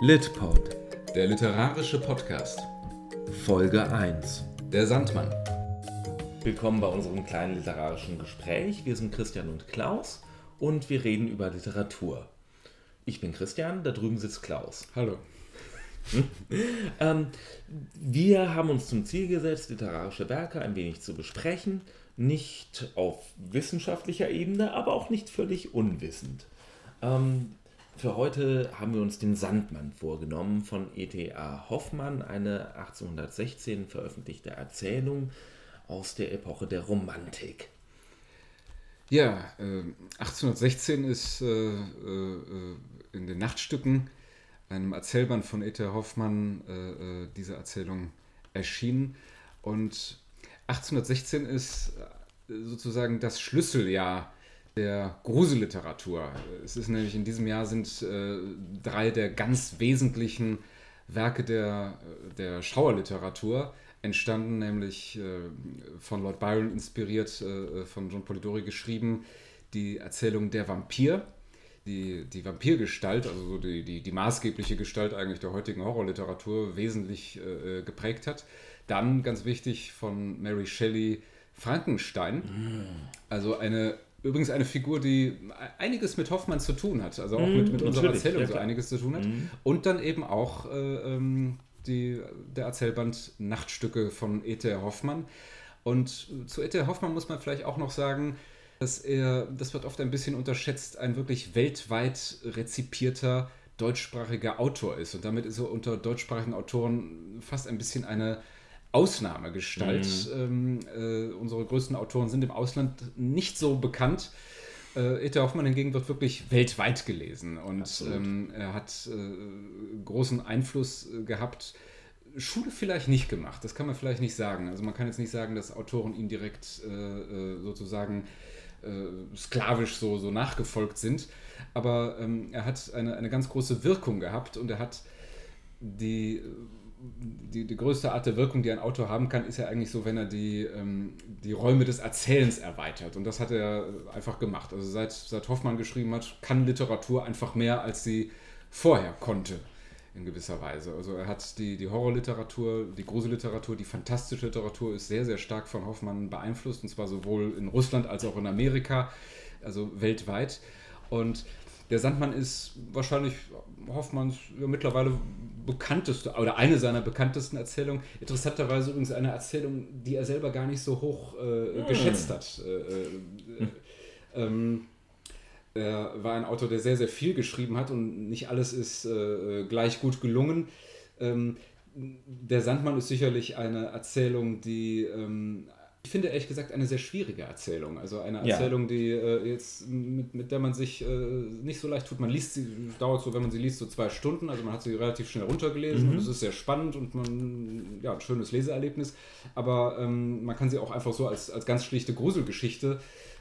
Litpod, Der literarische Podcast. Folge 1. Der Sandmann. Willkommen bei unserem kleinen literarischen Gespräch. Wir sind Christian und Klaus und wir reden über Literatur. Ich bin Christian, da drüben sitzt Klaus. Hallo. Ähm, wir haben uns zum Ziel gesetzt, literarische Werke ein wenig zu besprechen. Nicht auf wissenschaftlicher Ebene, aber auch nicht völlig unwissend. Ähm, für heute haben wir uns den Sandmann vorgenommen von E.T.A. Hoffmann, eine 1816 veröffentlichte Erzählung aus der Epoche der Romantik. Ja, äh, 1816 ist äh, äh, in den Nachtstücken, einem Erzählband von E.T. Hoffmann, äh, äh, diese Erzählung erschienen. Und 1816 ist äh, sozusagen das Schlüsseljahr der Gruselliteratur. Es ist nämlich in diesem Jahr sind äh, drei der ganz wesentlichen Werke der, der Schauerliteratur entstanden, nämlich äh, von Lord Byron inspiriert, äh, von John Polidori geschrieben, die Erzählung Der Vampir, die, die Vampirgestalt, also so die, die, die maßgebliche Gestalt eigentlich der heutigen Horrorliteratur, wesentlich äh, geprägt hat. Dann, ganz wichtig, von Mary Shelley Frankenstein, also eine Übrigens eine Figur, die einiges mit Hoffmann zu tun hat, also auch mit, mit unserer Erzählung ja, so einiges zu tun hat. Und dann eben auch äh, ähm, die, der Erzählband Nachtstücke von E.T.R. Hoffmann. Und zu E.T.R. Hoffmann muss man vielleicht auch noch sagen, dass er, das wird oft ein bisschen unterschätzt, ein wirklich weltweit rezipierter deutschsprachiger Autor ist. Und damit ist er unter deutschsprachigen Autoren fast ein bisschen eine Ausnahmegestalt. Ähm, äh, unsere größten Autoren sind im Ausland nicht so bekannt. Äh, E.T. Hoffmann hingegen wird wirklich weltweit gelesen und ähm, er hat äh, großen Einfluss äh, gehabt. Schule vielleicht nicht gemacht, das kann man vielleicht nicht sagen. Also man kann jetzt nicht sagen, dass Autoren ihm direkt äh, äh, sozusagen sklavisch so, so nachgefolgt sind, aber ähm, er hat eine, eine ganz große Wirkung gehabt und er hat die, die, die größte Art der Wirkung, die ein Autor haben kann, ist ja eigentlich so, wenn er die, ähm, die Räume des Erzählens erweitert. Und das hat er einfach gemacht. Also seit, seit Hoffmann geschrieben hat, kann Literatur einfach mehr, als sie vorher konnte, in gewisser Weise. Also er hat die, die Horrorliteratur, die Gruselliteratur, die fantastische Literatur ist sehr, sehr stark von Hoffmann beeinflusst, und zwar sowohl in Russland als auch in Amerika, also weltweit. Und der Sandmann ist wahrscheinlich Hoffmanns ja, mittlerweile bekannteste oder eine seiner bekanntesten Erzählungen. Interessanterweise übrigens eine Erzählung, die er selber gar nicht so hoch äh, geschätzt hat. Äh, äh, ähm, er war ein Autor, der sehr, sehr viel geschrieben hat und nicht alles ist äh, gleich gut gelungen. Ähm, der Sandmann ist sicherlich eine Erzählung, die ähm, ich finde ehrlich gesagt eine sehr schwierige Erzählung. Also eine Ja. Erzählung, die äh, jetzt mit, mit der man sich äh, nicht so leicht tut. Man liest sie, dauert so, wenn man sie liest, so zwei Stunden. Also man hat sie relativ schnell runtergelesen und es ist sehr spannend und man, ja, ein schönes Leseerlebnis. Aber ähm, man kann sie auch einfach so als, als ganz schlichte Gruselgeschichte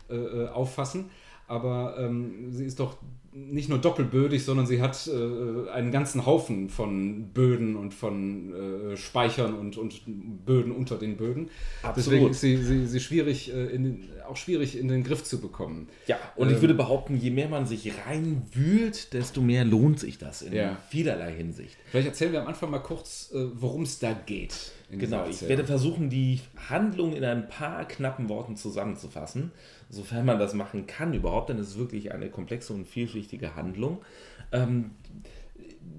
äh, äh, auffassen. Aber ähm, sie ist doch nicht nur doppelbödig, sondern sie hat äh, einen ganzen Haufen von Böden und von äh, Speichern und, und Böden unter den Böden. Absolut. Deswegen ist sie, sie, sie schwierig, äh, in den, auch schwierig in den Griff zu bekommen. Ja, und ich Ähm, würde behaupten, je mehr man sich reinwühlt, desto mehr lohnt sich das in Ja. vielerlei Hinsicht. Vielleicht erzählen wir am Anfang mal kurz, äh, worum es da geht. Genau, ich werde versuchen, die Handlung in ein paar knappen Worten zusammenzufassen, sofern man das machen kann überhaupt, denn es ist wirklich eine komplexe und vielschichtige Handlung. Ähm,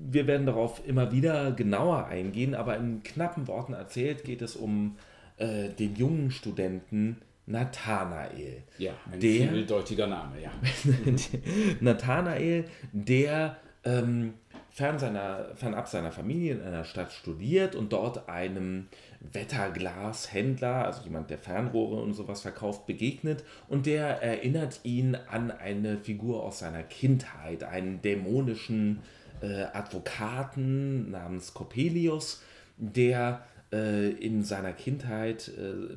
wir werden darauf immer wieder genauer eingehen, aber in knappen Worten erzählt geht es um äh, den jungen Studenten Nathanael. Ja, ein Der- vieldeutiger Name, ja. Nathanael, der ähm, fern seiner, fernab seiner Familie in einer Stadt studiert und dort einem Wetterglashändler, also jemand, der Fernrohre und sowas verkauft, begegnet und der erinnert ihn an eine Figur aus seiner Kindheit, einen dämonischen äh, Advokaten namens Coppelius, der äh, in seiner Kindheit äh,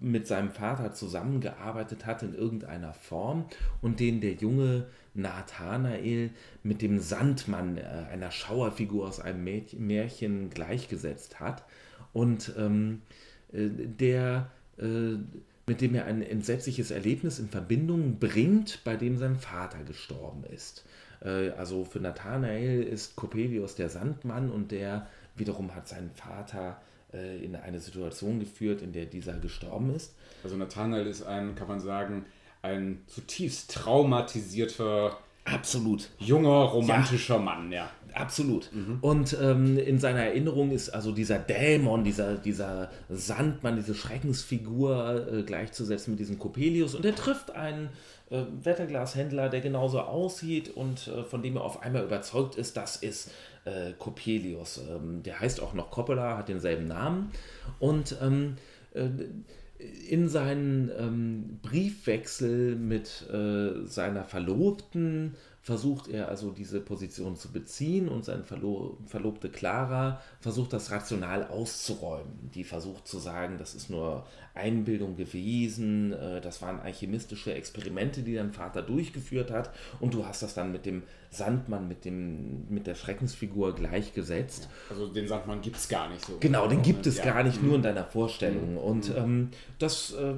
mit seinem Vater zusammengearbeitet hat in irgendeiner Form und den der junge Nathanael mit dem Sandmann, äh, einer Schauerfigur aus einem Märchen, gleichgesetzt hat. Und ähm, äh, der äh, mit dem er ein entsetzliches Erlebnis in Verbindung bringt, bei dem sein Vater gestorben ist. Äh, also für Nathanael ist Coppelius der Sandmann und der wiederum hat seinen Vater äh, in eine Situation geführt, in der dieser gestorben ist. Also Nathanael ist ein, kann man sagen, ein zutiefst traumatisierter Absolut. Junger, romantischer ja. Mann, ja. Absolut. Mhm. Und ähm, in seiner Erinnerung ist also dieser Dämon, dieser, dieser Sandmann, diese Schreckensfigur äh, gleichzusetzen mit diesem Coppelius. Und er trifft einen äh, Wetterglashändler, der genauso aussieht und äh, von dem er auf einmal überzeugt ist, das ist äh, Coppelius. Ähm, der heißt auch noch Coppola, hat denselben Namen. Und ähm, äh, in seinen ähm, Briefwechsel mit äh, seiner Verlobten versucht er also diese Position zu beziehen und seine Verlo Verlobte Clara versucht das rational auszuräumen. Die versucht zu sagen, das ist nur Einbildung gewesen, äh, das waren alchemistische Experimente, die dein Vater durchgeführt hat und du hast das dann mit dem Sandmann, mit, dem, mit der Schreckensfigur gleichgesetzt. Also den Sandmann gibt es gar nicht so. Genau, den gibt es ja. gar nicht, nur in deiner Vorstellung. Mhm. Und mhm. ähm, das äh,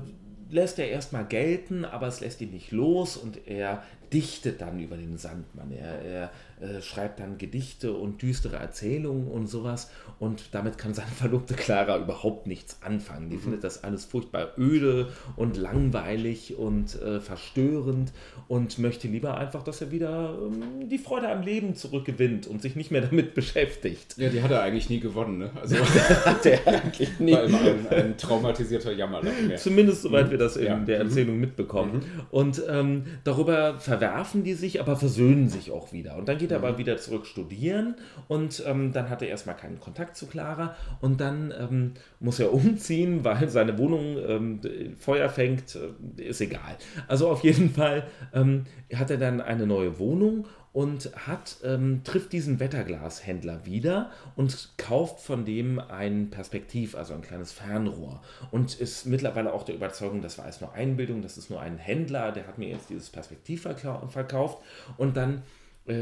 lässt er erstmal gelten, aber es lässt ihn nicht los und er dichtet dann über den Sandmann. Er, er äh, schreibt dann Gedichte und düstere Erzählungen und sowas. Und damit kann seine Verlobte Clara überhaupt nichts anfangen. Die mhm. findet das alles furchtbar öde und langweilig und äh, verstörend und möchte lieber einfach, dass er wieder ähm, die Freude am Leben zurückgewinnt und sich nicht mehr damit beschäftigt. Ja, die hat er eigentlich nie gewonnen. Ne? Also hat er eigentlich nie. War immer ein, ein traumatisierter Jammerlapp. Zumindest soweit mhm. wir das in ja. der mhm. Erzählung mhm. mitbekommen. Und ähm, darüber verwerfen die sich, aber versöhnen sich auch wieder. Und dann geht er mhm. aber wieder zurück studieren und ähm, dann hat er erstmal keinen Kontakt zu Clara und dann ähm, muss er umziehen, weil seine Wohnung ähm, Feuer fängt, äh, ist egal. Also auf jeden Fall ähm, hat er dann eine neue Wohnung und hat, ähm, trifft diesen Wetterglashändler wieder und kauft von dem ein Perspektiv, also ein kleines Fernrohr. Und ist mittlerweile auch der Überzeugung, das war alles nur Einbildung, das ist nur ein Händler, der hat mir jetzt dieses Perspektiv verkauft. Und dann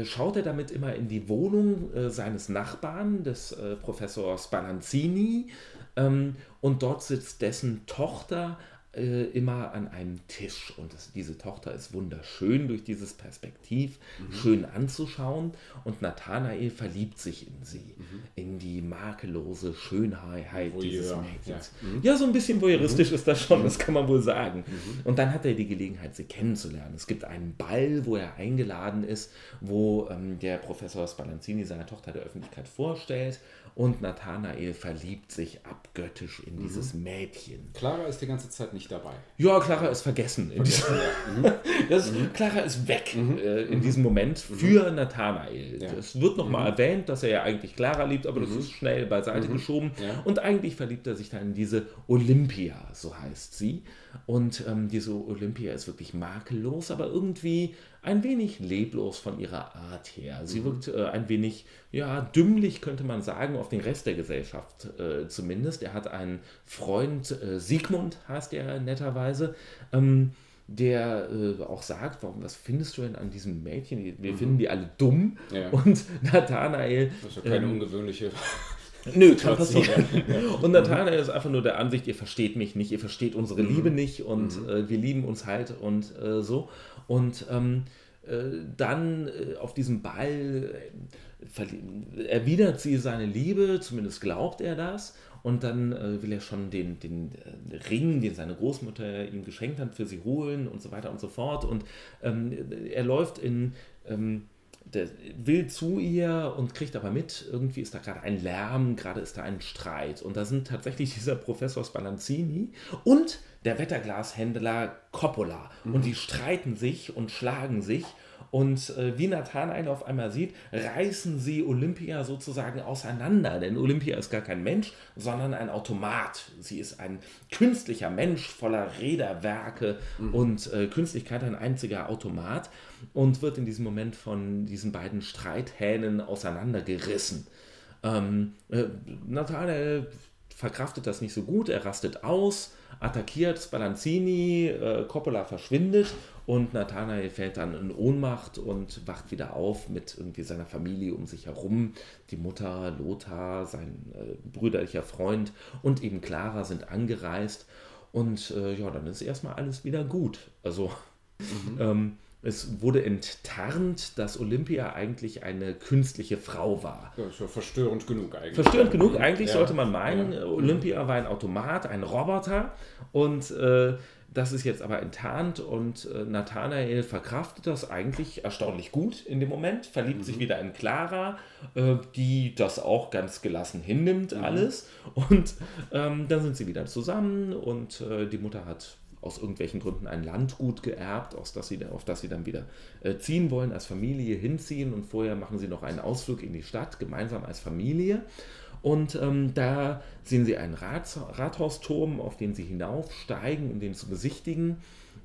schaut er damit immer in die Wohnung äh, seines Nachbarn, des äh, Professors Balanzini. Ähm, und dort sitzt dessen Tochter äh, immer an einem Tisch. Und das, diese Tochter ist wunderschön durch dieses Perspektiv, mhm. schön anzuschauen. Und Nathanael verliebt sich in sie, mhm. in die makellose Schönheit Voyeur. dieses Mädchens. Ja. Mhm. ja. so ein bisschen voyeuristisch mhm. ist das schon, das kann man wohl sagen. Mhm. Und dann hat er die Gelegenheit, sie kennenzulernen. Es gibt einen Ball, wo er eingeladen ist, wo ähm, der Professor Spallanzini seine Tochter der Öffentlichkeit vorstellt und Nathanael verliebt sich abgöttisch in mhm. dieses Mädchen. Clara ist die ganze Zeit nicht dabei. Ja, Clara ist vergessen. vergessen ja. mhm. das, mhm. Clara ist weg mhm. äh, in mhm. diesem Moment mhm. für Nathanael. Ja. Es wird nochmal erwähnt, dass er ja eigentlich Clara liebt, aber das ist schnell beiseite geschoben. Ja. Und eigentlich verliebt er sich dann in diese Olympia, so heißt sie. Und ähm, diese Olympia ist wirklich makellos, aber irgendwie ein wenig leblos von ihrer Art her. Sie mhm. wirkt äh, ein wenig, ja, dümmlich könnte man sagen, auf den Rest der Gesellschaft äh, zumindest. Er hat einen Freund, äh, Sigmund heißt er netterweise, ähm, der äh, auch sagt, warum, was findest du denn an diesem Mädchen? Wir mhm. finden die alle dumm. Ja. Und Nathanael. Das ist ja keine ähm, ungewöhnliche Nö, kann passieren. Und Nathanael ist einfach nur der Ansicht, ihr versteht mich nicht, ihr versteht unsere Liebe mhm. nicht und mhm. äh, wir lieben uns halt und äh, so. Und ähm, äh, dann äh, auf diesem Ball äh, erwidert sie seine Liebe, zumindest glaubt er das. Und dann äh, will er schon den, den Ring, den seine Großmutter ihm geschenkt hat, für sie holen und so weiter und so fort. Und ähm, er läuft in ähm, der will zu ihr und kriegt aber mit, irgendwie ist da gerade ein Lärm, gerade ist da ein Streit. Und da sind tatsächlich dieser Professor Spallanzini und der Wetterglashändler Coppola. Mhm. Und die streiten sich und schlagen sich. Und äh, wie Nathanael auf einmal sieht, reißen sie Olympia sozusagen auseinander. Denn Olympia ist gar kein Mensch, sondern ein Automat. Sie ist ein künstlicher Mensch voller Räderwerke mhm. und äh, Künstlichkeit, ein einziger Automat. Und wird in diesem Moment von diesen beiden Streithähnen auseinandergerissen. Ähm, äh, Nathanael verkraftet das nicht so gut, er rastet aus, attackiert Spallanzini, äh, Coppola verschwindet und Nathanael fällt dann in Ohnmacht und wacht wieder auf mit irgendwie seiner Familie um sich herum. Die Mutter, Lothar, sein äh, brüderlicher Freund und eben Clara sind angereist Und äh, ja, dann ist erstmal alles wieder gut. Also mhm. ähm, es wurde enttarnt, dass Olympia eigentlich eine künstliche Frau war. Das ist ja verstörend genug eigentlich. Verstörend genug, eigentlich ja. sollte man meinen, ja. Olympia war ein Automat, ein Roboter und äh, das ist jetzt aber enttarnt und äh, Nathanael verkraftet das eigentlich erstaunlich gut in dem Moment, verliebt mhm. sich wieder in Clara, äh, die das auch ganz gelassen hinnimmt, mhm. alles. Und ähm, dann sind sie wieder zusammen und äh, die Mutter hat aus irgendwelchen Gründen ein Landgut geerbt, aus das sie, auf das sie dann wieder äh, ziehen wollen, als Familie hinziehen und vorher machen sie noch einen Ausflug in die Stadt, gemeinsam als Familie. Und ähm, da sehen sie einen Rat Rathausturm, auf den sie hinaufsteigen, um den zu besichtigen.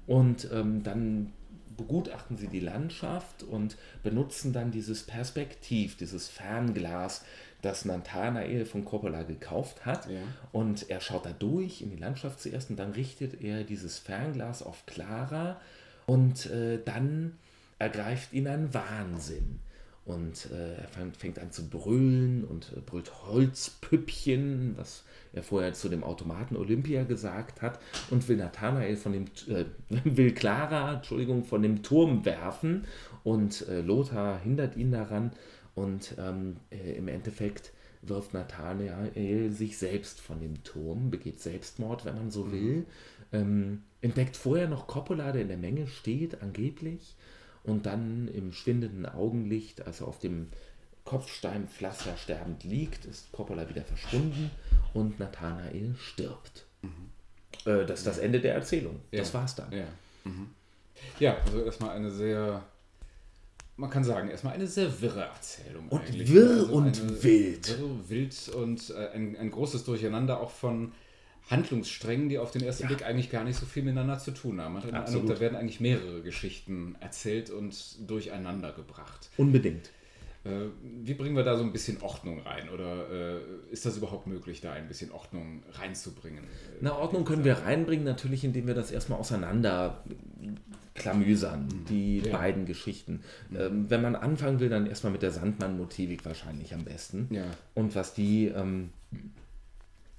Und ähm, dann begutachten sie die Landschaft und benutzen dann dieses Perspektiv, dieses Fernglas, das Nathanael von Coppola gekauft hat. Ja. Und er schaut da durch in die Landschaft zuerst und dann richtet er dieses Fernglas auf Clara und äh, dann ergreift ihn ein Wahnsinn. Und äh, er fängt an zu brüllen und äh, brüllt Holzpüppchen, was er vorher zu dem Automaten Olympia gesagt hat, und will Nathanael von dem, äh, will Clara, Entschuldigung, von dem Turm werfen. Und äh, Lothar hindert ihn daran. Und ähm, äh, im Endeffekt wirft Nathanael sich selbst von dem Turm, begeht Selbstmord, wenn man so mhm. will. Ähm, entdeckt vorher noch Coppola, der in der Menge steht, angeblich und dann im schwindenden Augenlicht, als er auf dem Kopfsteinpflaster sterbend liegt, ist Coppola wieder verschwunden und Nathanael stirbt. Mhm. Äh, das ist das Ende der Erzählung. Ja. Das war's dann. Ja. Mhm. ja, also erstmal eine sehr, man kann sagen, erstmal eine sehr wirre Erzählung. Und eigentlich. wirr also und wild. Wirr, wild und äh, ein, ein großes Durcheinander auch von Handlungssträngen, die auf den ersten ja. Blick eigentlich gar nicht so viel miteinander zu tun haben. Man hat Eindruck, da werden eigentlich mehrere Geschichten erzählt und durcheinander gebracht. Unbedingt. Äh, wie bringen wir da so ein bisschen Ordnung rein? Oder äh, ist das überhaupt möglich, da ein bisschen Ordnung reinzubringen? Na, Ordnung können wir reinbringen, natürlich, indem wir das erstmal auseinander klamüsern, mhm. die ja. beiden Geschichten. Mhm. Ähm, wenn man anfangen will, dann erstmal mit der Sandmann-Motivik wahrscheinlich am besten. Ja. Und was die ähm,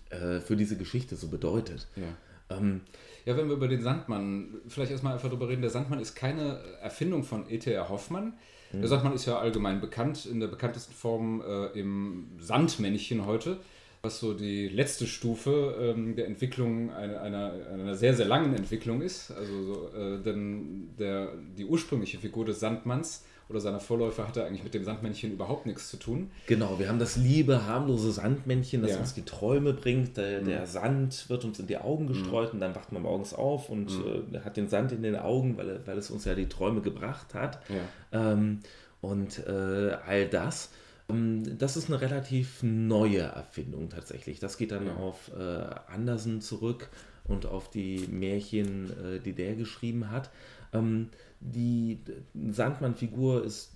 äh, für diese Geschichte so bedeutet. Ja. Ähm, ja, wenn wir über den Sandmann vielleicht erstmal einfach drüber reden, der Sandmann ist keine Erfindung von E.T.R. Hoffmann. Der mhm. Sandmann ist ja allgemein bekannt, in der bekanntesten Form äh, im Sandmännchen heute, was so die letzte Stufe ähm, der Entwicklung einer, einer, einer, sehr, sehr langen Entwicklung ist. Also so, äh, denn der, die ursprüngliche Figur des Sandmanns oder seiner Vorläufer hatte eigentlich mit dem Sandmännchen überhaupt nichts zu tun. Genau, wir haben das liebe, harmlose Sandmännchen, das ja. uns die Träume bringt. Der, der, mhm. Sand wird uns in die Augen gestreut mhm. und dann wacht man morgens auf und mhm. äh, hat den Sand in den Augen, weil, weil es uns ja die Träume gebracht hat. Ja. Ähm, und äh, all das. Ähm, das ist eine relativ neue Erfindung tatsächlich. Das geht dann ja. auf äh, Andersen zurück und auf die Märchen, äh, die der geschrieben hat. Ähm, die Sandmann-Figur ist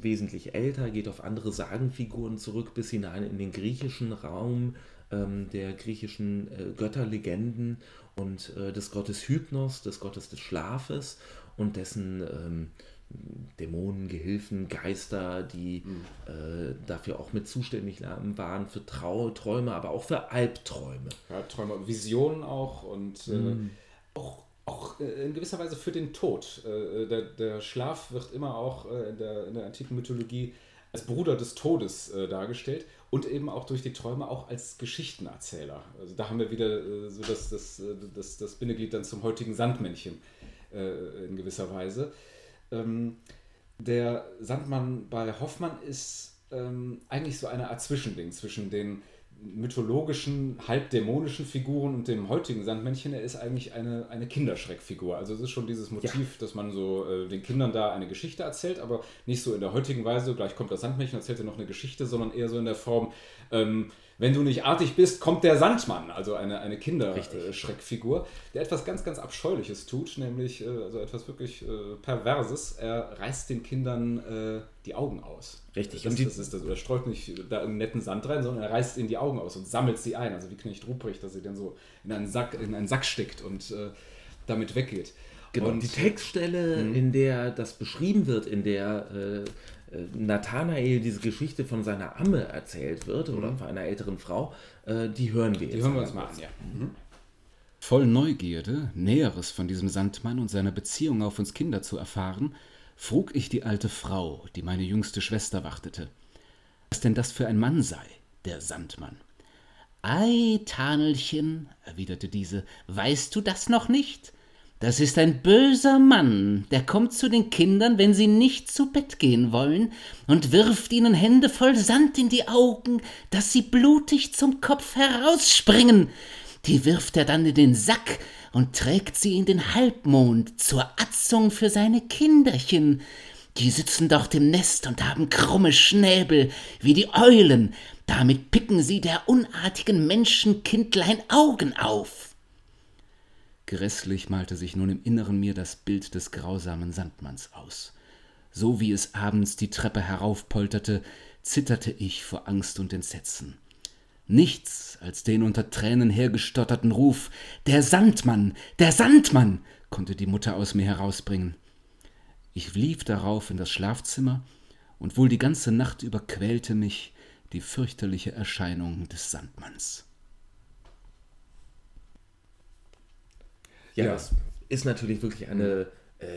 wesentlich älter, geht auf andere Sagenfiguren zurück, bis hinein in den griechischen Raum ähm, der griechischen äh, Götterlegenden und äh, des Gottes Hypnos, des Gottes des Schlafes und dessen ähm, Dämonen, Gehilfen, Geister, die mhm. äh, dafür auch mit zuständig waren, für Trau Träume, aber auch für Albträume. Ja, Träume, Visionen auch und mhm. auch auch äh, in gewisser Weise für den Tod. Äh, der, der Schlaf wird immer auch äh, in, der, in der antiken Mythologie als Bruder des Todes dargestellt und eben auch durch die Träume auch als Geschichtenerzähler. Also da haben wir wieder so das, das, das, das Bindeglied dann zum heutigen Sandmännchen in gewisser Weise. Ähm, der Sandmann bei Hoffmann ist ähm, eigentlich so eine Art Zwischending zwischen den mythologischen, halb dämonischen Figuren und dem heutigen Sandmännchen, er ist eigentlich eine, eine Kinderschreckfigur. Also es ist schon dieses Motiv, ja. dass man so äh, den Kindern da eine Geschichte erzählt, aber nicht so in der heutigen Weise, gleich kommt das Sandmännchen, erzählt er noch eine Geschichte, sondern eher so in der Form, ähm, wenn du nicht artig bist, kommt der Sandmann, also eine, eine Kinderschreckfigur, der etwas ganz, ganz Abscheuliches tut, nämlich äh, also etwas wirklich äh, Perverses. Er reißt den Kindern äh, die Augen aus. Richtig. Das, das ist das. Er streut nicht da einen netten Sand rein, sondern er reißt ihnen die Augen aus und sammelt sie ein. Also wie Knecht Ruprecht, dass sie dann so in einen Sack, in einen Sack steckt und äh, damit weggeht. Genau, und die Textstelle, mh. in der das beschrieben wird, in der äh, äh, Nathanael diese Geschichte von seiner Amme erzählt wird mhm. oder von einer älteren Frau, äh, die hören wir jetzt. Die hören wir uns mal an, ja. Mhm. Voll Neugierde, Näheres von diesem Sandmann und seiner Beziehung auf uns Kinder zu erfahren, frug ich die alte Frau, die meine jüngste Schwester wartete, was denn das für ein Mann sei, der Sandmann. Ei, Tanelchen, erwiderte diese, weißt du das noch nicht? Das ist ein böser Mann, der kommt zu den Kindern, wenn sie nicht zu Bett gehen wollen, und wirft ihnen Hände voll Sand in die Augen, dass sie blutig zum Kopf herausspringen. Die wirft er dann in den Sack und trägt sie in den Halbmond zur Atzung für seine Kinderchen. Die sitzen dort im Nest und haben krumme Schnäbel wie die Eulen, damit picken sie der unartigen Menschenkindlein Augen auf. Grässlich malte sich nun im Inneren mir das Bild des grausamen Sandmanns aus. So wie es abends die Treppe heraufpolterte, zitterte ich vor Angst und Entsetzen. Nichts als den unter Tränen hergestotterten Ruf Der Sandmann. Der Sandmann. konnte die Mutter aus mir herausbringen. Ich lief darauf in das Schlafzimmer, und wohl die ganze Nacht über quälte mich die fürchterliche Erscheinung des Sandmanns. Ja, ja. das ist natürlich wirklich eine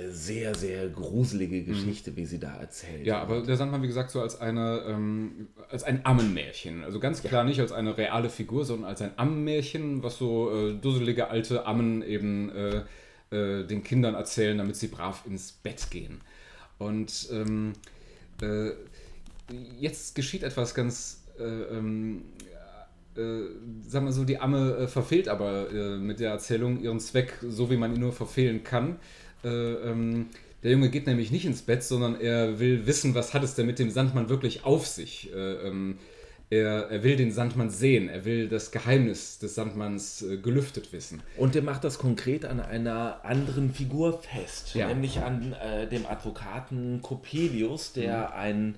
sehr, sehr gruselige Geschichte, mhm. wie sie da erzählt. Ja, aber der Sandmann, wie gesagt, so als eine, ähm, als ein Ammenmärchen. Also ganz klar ja. nicht als eine reale Figur, sondern als ein Ammenmärchen, was so äh, dusselige alte Ammen eben äh, äh, den Kindern erzählen, damit sie brav ins Bett gehen. Und ähm, äh, jetzt geschieht etwas ganz äh, ähm, äh, sagen wir so, die Amme äh, verfehlt aber äh, mit der Erzählung ihren Zweck, so wie man ihn nur verfehlen kann. Äh, ähm, der Junge geht nämlich nicht ins Bett, sondern er will wissen, was hat es denn mit dem Sandmann wirklich auf sich. Äh, ähm, er, er, will den Sandmann sehen, er will das Geheimnis des Sandmanns äh, gelüftet wissen. Und er macht das konkret an einer anderen Figur fest, ja. nämlich an dem Advokaten Coppelius, der mhm. ein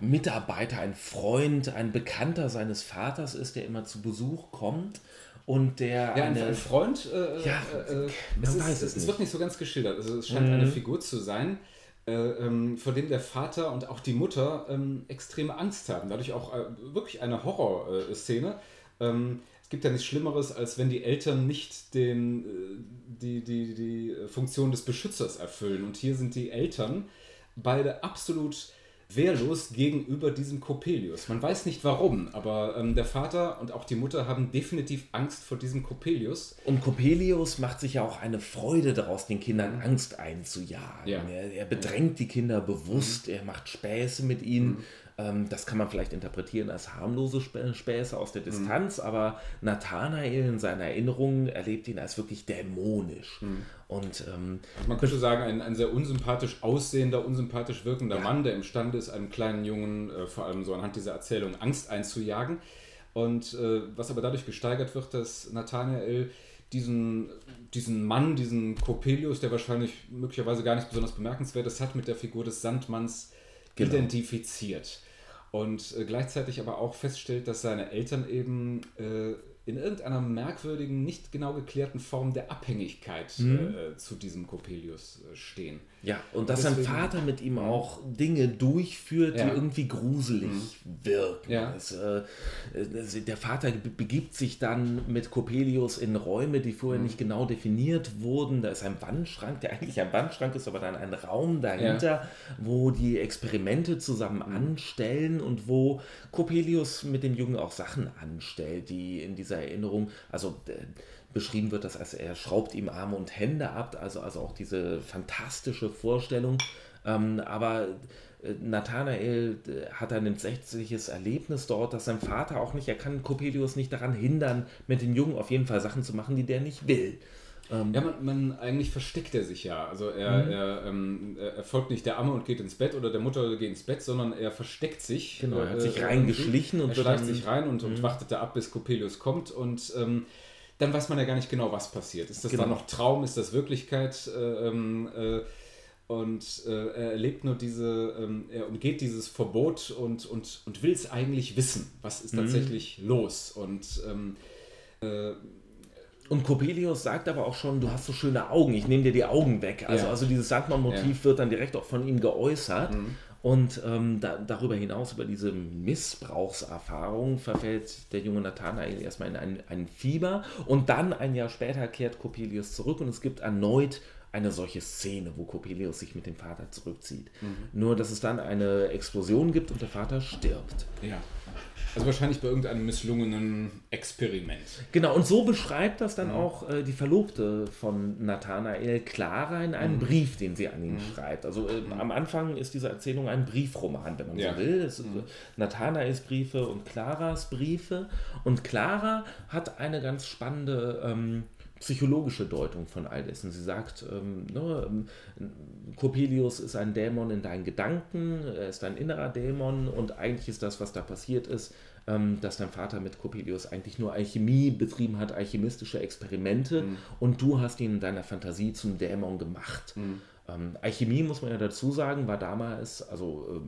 Mitarbeiter, ein Freund, ein Bekannter seines Vaters ist, der immer zu Besuch kommt und der ja, eine, ein Freund äh, ja, äh, es, ist, es, es wird nicht so ganz geschildert. Also es scheint mhm. eine Figur zu sein äh, ähm, vor dem der Vater und auch die Mutter ähm, extreme Angst haben. Dadurch auch äh, wirklich eine Horrorszene. Ähm, es gibt ja nichts Schlimmeres als wenn die Eltern nicht den äh, die, die, die Funktion des Beschützers erfüllen. Und hier sind die Eltern beide absolut wehrlos gegenüber diesem Coppelius. Man weiß nicht warum, aber ähm, der Vater und auch die Mutter haben definitiv Angst vor diesem Coppelius. Und Coppelius macht sich ja auch eine Freude daraus, den Kindern mhm. Angst einzujagen. Ja. Er, er, bedrängt die Kinder bewusst, mhm. er macht Späße mit ihnen. Mhm. Ähm, das kann man vielleicht interpretieren als harmlose Späße aus der Distanz, mhm. aber Nathanael in seiner Erinnerung erlebt ihn als wirklich dämonisch. Mhm. Und, ähm, also man könnte sagen, ein, ein sehr unsympathisch aussehender, unsympathisch wirkender ja. Mann, der imstande ist, einem kleinen Jungen, äh, vor allem so anhand dieser Erzählung, Angst einzujagen. Und äh, was aber dadurch gesteigert wird, dass Nathanael diesen, diesen Mann, diesen Coppelius, der wahrscheinlich möglicherweise gar nicht besonders bemerkenswert ist, hat mit der Figur des Sandmanns genau. identifiziert. Und äh, gleichzeitig aber auch feststellt, dass seine Eltern eben äh, in irgendeiner merkwürdigen, nicht genau geklärten Form der Abhängigkeit mhm. äh, zu diesem Coppelius äh, stehen. Ja, und dass Deswegen, sein Vater mit ihm auch Dinge durchführt, ja. die irgendwie gruselig mhm. wirken. Ja. Es, äh, der Vater begibt sich dann mit Coppelius in Räume, die vorher mhm. nicht genau definiert wurden. Da ist ein Wandschrank, der eigentlich ein Wandschrank ist, aber dann ein Raum dahinter, ja. wo die Experimente zusammen mhm. anstellen und wo Coppelius mit dem Jungen auch Sachen anstellt, die in dieser Erinnerung, also beschrieben wird das als er schraubt ihm Arme und Hände ab, also, also auch diese fantastische Vorstellung. Ähm, aber äh, Nathanael äh, hat ein entsetzliches Erlebnis dort, dass sein Vater auch nicht, er kann Coppelius nicht daran hindern, mit dem Jungen auf jeden Fall Sachen zu machen, die der nicht will. Ähm, ja, man, man, eigentlich versteckt er sich ja. Also er, mhm. er, ähm, er, folgt nicht der Amme und geht ins Bett oder der Mutter geht ins Bett, sondern er versteckt sich. Genau, er hat sich äh, reingeschlichen und er schleicht sich rein und, und mhm. wartet da ab, bis Coppelius kommt und ähm, dann weiß man ja gar nicht genau, was passiert. Ist das genau. dann noch Traum? Ist das Wirklichkeit? Äh, ähm, äh, und äh, er erlebt nur diese, ähm, er umgeht dieses Verbot und, und, und will es eigentlich wissen. Was ist mhm. tatsächlich los? Und ähm, äh, und Coppelius sagt aber auch schon, du hast so schöne Augen, ich nehme dir die Augen weg. Also, ja. also dieses Sandmann-Motiv ja. wird dann direkt auch von ihm geäußert. Mhm. Und ähm, da, darüber hinaus, über diese Missbrauchserfahrung, verfällt der junge Nathanael erstmal in ein, ein Fieber. Und dann, ein Jahr später, kehrt Coppelius zurück und es gibt erneut eine solche Szene, wo Coppelius sich mit dem Vater zurückzieht. Mhm. Nur, dass es dann eine Explosion gibt und der Vater stirbt. Ja. Also wahrscheinlich bei irgendeinem misslungenen Experiment. Genau, und so beschreibt das dann mhm. auch äh, die Verlobte von Nathanael, Clara, in einem mhm. Brief, den sie an ihn mhm. schreibt. Also äh, mhm. am Anfang ist diese Erzählung ein Briefroman, wenn man ja. so will. Es sind mhm. Nathanaels Briefe und Claras Briefe. Und Clara hat eine ganz spannende ähm, psychologische Deutung von all dessen. Sie sagt, ähm, ne, ähm, Coppelius ist ein Dämon in deinen Gedanken, er ist ein innerer Dämon und eigentlich ist das, was da passiert ist, ähm, dass dein Vater mit Coppelius eigentlich nur Alchemie betrieben hat, alchemistische Experimente mhm. und du hast ihn in deiner Fantasie zum Dämon gemacht. Mhm. Ähm, Alchemie, muss man ja dazu sagen, war damals, also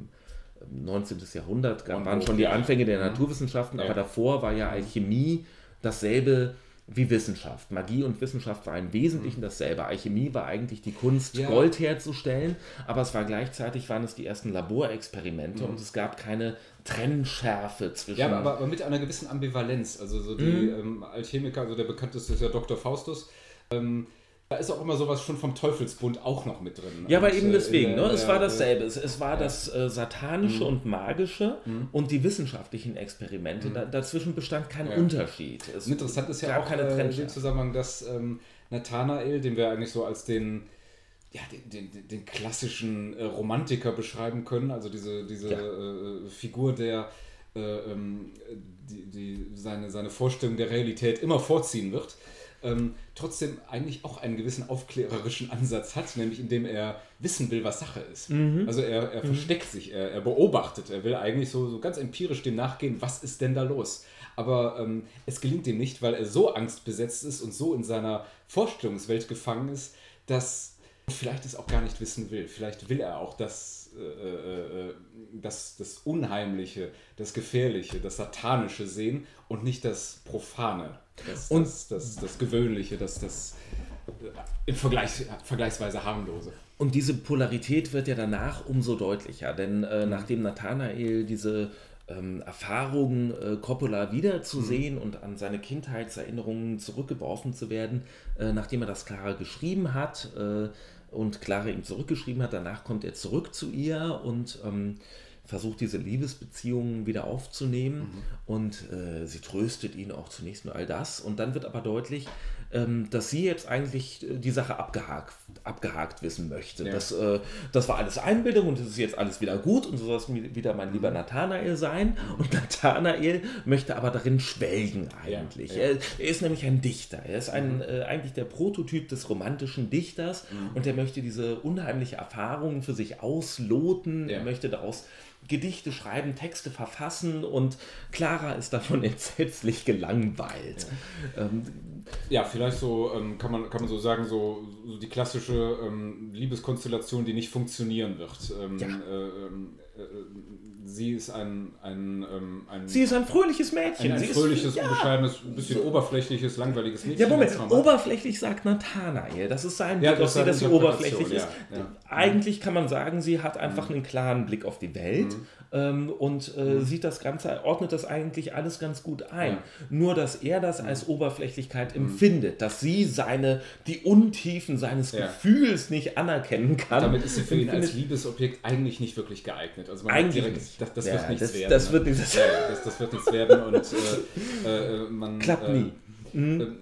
19. Ähm, Jahrhundert, waren schon die Anfänge der mhm. Naturwissenschaften, ja. aber davor war ja Alchemie dasselbe wie Wissenschaft. Magie und Wissenschaft war im Wesentlichen mhm. dasselbe. Alchemie war eigentlich die Kunst, ja. Gold herzustellen, aber es war gleichzeitig waren es die ersten Laborexperimente mhm. und es gab keine Trennschärfe zwischen. Ja, aber, aber mit einer gewissen Ambivalenz. Also so die mhm. ähm, Alchemiker, also der bekannteste ist ja Dr. Faustus. Ähm, da ist auch immer sowas schon vom Teufelsbund auch noch mit drin. Ja, aber eben äh, deswegen, der, ne? es war dasselbe. Es, es war ja. das äh, Satanische mhm. und Magische mhm. und die wissenschaftlichen Experimente. Mhm. Da, dazwischen bestand kein ja. Unterschied. Es Interessant ist ja auch keine äh, in dem Zusammenhang, dass ähm, Nathanael, den wir eigentlich so als den ja, den, den, den klassischen äh, Romantiker beschreiben können, also diese, diese ja. äh, Figur, der äh, ähm, die, die seine, seine Vorstellung der Realität immer vorziehen wird ähm, trotzdem eigentlich auch einen gewissen aufklärerischen Ansatz hat, nämlich indem er wissen will, was Sache ist. Mhm. Also er, er mhm. versteckt sich, er, er, beobachtet, er will eigentlich so, so ganz empirisch dem nachgehen, was ist denn da los? Aber ähm, es gelingt ihm nicht, weil er so angstbesetzt ist und so in seiner Vorstellungswelt gefangen ist, dass vielleicht es auch gar nicht wissen will. Vielleicht will er auch das, äh, äh, äh, das, das Unheimliche, das Gefährliche, das Satanische sehen und nicht das Profane. Das, und das, das, das Gewöhnliche, das, das im Vergleich, vergleichsweise harmlose. Und diese Polarität wird ja danach umso deutlicher, denn äh, mhm. nachdem Nathanael diese ähm, Erfahrung, äh, Coppola wiederzusehen mhm. und an seine Kindheitserinnerungen zurückgeworfen zu werden, äh, nachdem er das Clara geschrieben hat äh, und Clara ihm zurückgeschrieben hat, danach kommt er zurück zu ihr und ähm, versucht diese Liebesbeziehungen wieder aufzunehmen. Mhm. und äh, sie tröstet ihn auch zunächst nur all das. Und dann wird aber deutlich, dass sie jetzt eigentlich äh, die Sache abgehakt, abgehakt wissen möchte. Ja. Das, äh, das war alles Einbildung und es ist jetzt alles wieder gut und so soll es wieder mein lieber mhm. Nathanael sein und Nathanael möchte aber darin schwelgen eigentlich. Ja, ja. Er, ist nämlich ein Dichter, er ist ein, mhm. äh, eigentlich der Prototyp des romantischen Dichters mhm. und er möchte diese unheimliche Erfahrungen für sich ausloten, er möchte daraus Gedichte schreiben, Texte verfassen und Clara ist davon entsetzlich gelangweilt. Ja, ähm, ja vielleicht so ähm, kann, man, kann man so sagen, so, so die klassische ähm, Liebeskonstellation, die nicht funktionieren wird. Ähm, ja. Äh, ähm, äh, sie ist ein, ein, ähm, ein, Sie ist ein fröhliches Mädchen. Ein, ein fröhliches, ist, unbescheidenes, ein bisschen so. oberflächliches, langweiliges Mädchen. Ja, Moment, oberflächlich sagt Nathanael. Das ist sein Blick auf sie, dass sie oberflächlich ist. Ja. Eigentlich kann man sagen, sie hat einfach mhm. einen klaren Blick auf die Welt. Mhm ähm, und äh, mhm. sieht das Ganze, ordnet das eigentlich alles ganz gut ein. Ja. Nur, dass er das mhm. als Oberflächlichkeit mhm. empfindet, dass sie seine, die Untiefen seines ja. Gefühls nicht anerkennen kann. Damit ist sie für ihn als Liebesobjekt eigentlich nicht wirklich geeignet. Also eigentlich direkt, das, das ja, wird nichts das, werden. Das wird, nichts, das, das, wird nichts werden und äh, äh, man... Klappt nie. Äh, mhm. Ähm,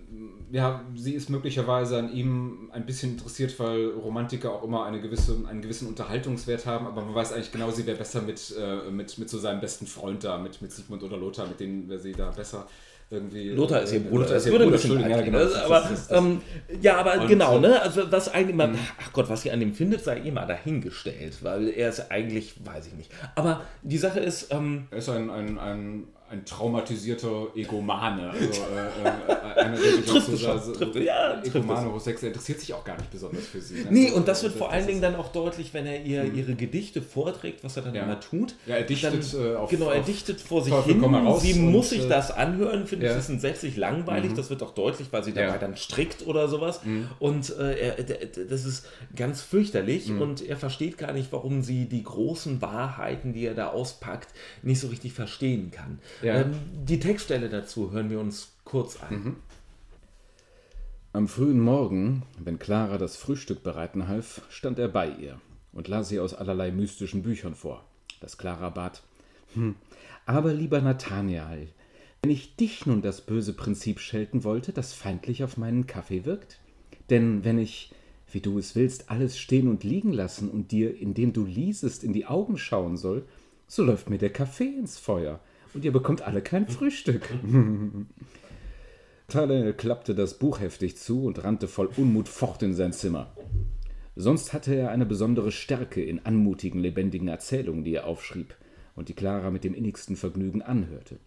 ja, sie ist möglicherweise an ihm ein bisschen interessiert, weil Romantiker auch immer eine gewisse, einen gewissen Unterhaltungswert haben, aber man weiß eigentlich genau, sie wäre besser mit, äh, mit, mit so seinem besten Freund da, mit, mit Sigmund oder Lothar, mit denen wäre sie da besser. Irgendwie, Lothar ist ihr äh, Bruder. Lothar ist ihr Bruder, Entschuldigung, ja, genau. Das, aber, das, das, ähm, ja, aber genau, ne? Also was eigentlich mal, mhm. ach Gott, was sie an ihm findet, sei ihr mal dahingestellt, weil er ist eigentlich, weiß ich nicht. Aber die Sache ist, ähm, er ist ein, ein, ein ein traumatisierter Egomane. Also, äh, äh, einer, der trifft so, so, trifft, ja, Egomane, Homosexuell interessiert sich auch gar nicht besonders für sie. Ne? Nee, und das wird vor allen Dingen dann auch deutlich, wenn er ihr hm. ihre Gedichte vorträgt, was er dann ja. immer tut. Ja, er dichtet dann, äh, auf Genau, er dichtet vor sich hin. Sie muss sich äh, das anhören, finde ja. ich, das ist entsetzlich langweilig. Mhm. Das wird auch deutlich, weil sie dabei ja. dann strickt oder sowas. Mhm. Und äh, er, das ist ganz fürchterlich mhm. und er versteht gar nicht, warum sie die großen Wahrheiten, die er da auspackt, nicht so richtig verstehen kann. Ja. Ähm, die Textstelle dazu hören wir uns kurz an. Mhm. Am frühen Morgen, wenn Clara das Frühstück bereiten half, stand er bei ihr und las sie aus allerlei mystischen Büchern vor. Das Clara bat: hm, Aber lieber Nathaniel, wenn ich dich nun das böse Prinzip schelten wollte, das feindlich auf meinen Kaffee wirkt? Denn wenn ich, wie du es willst, alles stehen und liegen lassen und dir, indem du liesest, in die Augen schauen soll, so läuft mir der Kaffee ins Feuer und ihr bekommt alle kein Frühstück. Tale klappte das Buch heftig zu und rannte voll Unmut fort in sein Zimmer. Sonst hatte er eine besondere Stärke in anmutigen, lebendigen Erzählungen, die er aufschrieb und die Clara mit dem innigsten Vergnügen anhörte.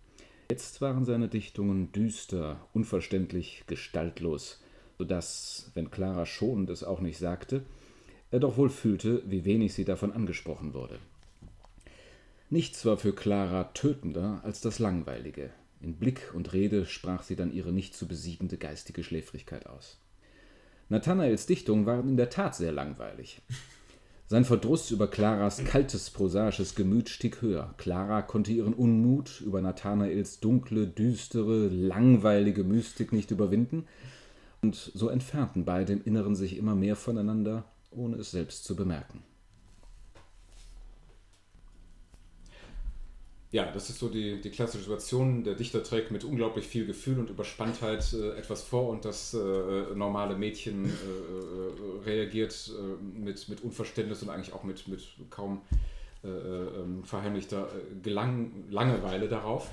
Jetzt waren seine Dichtungen düster, unverständlich, gestaltlos, so dass, wenn Clara schonend es auch nicht sagte, er doch wohl fühlte, wie wenig sie davon angesprochen wurde. Nichts war für Clara tötender als das Langweilige. In Blick und Rede sprach sie dann ihre nicht zu besiegende geistige Schläfrigkeit aus. Nathanaels Dichtungen waren in der Tat sehr langweilig. Sein Verdruss über Claras kaltes, prosaisches Gemüt stieg höher. Clara konnte ihren Unmut über Nathanaels dunkle, düstere, langweilige Mystik nicht überwinden, und so entfernten beide im Inneren sich immer mehr voneinander, ohne es selbst zu bemerken. Ja, das ist so die, die klassische Situation. Der Dichter trägt mit unglaublich viel Gefühl und Überspanntheit äh, etwas vor und das äh, normale Mädchen äh, äh reagiert äh, mit, mit Unverständnis und eigentlich auch mit, mit kaum äh, ähm, verheimlichter Gelang Langeweile darauf.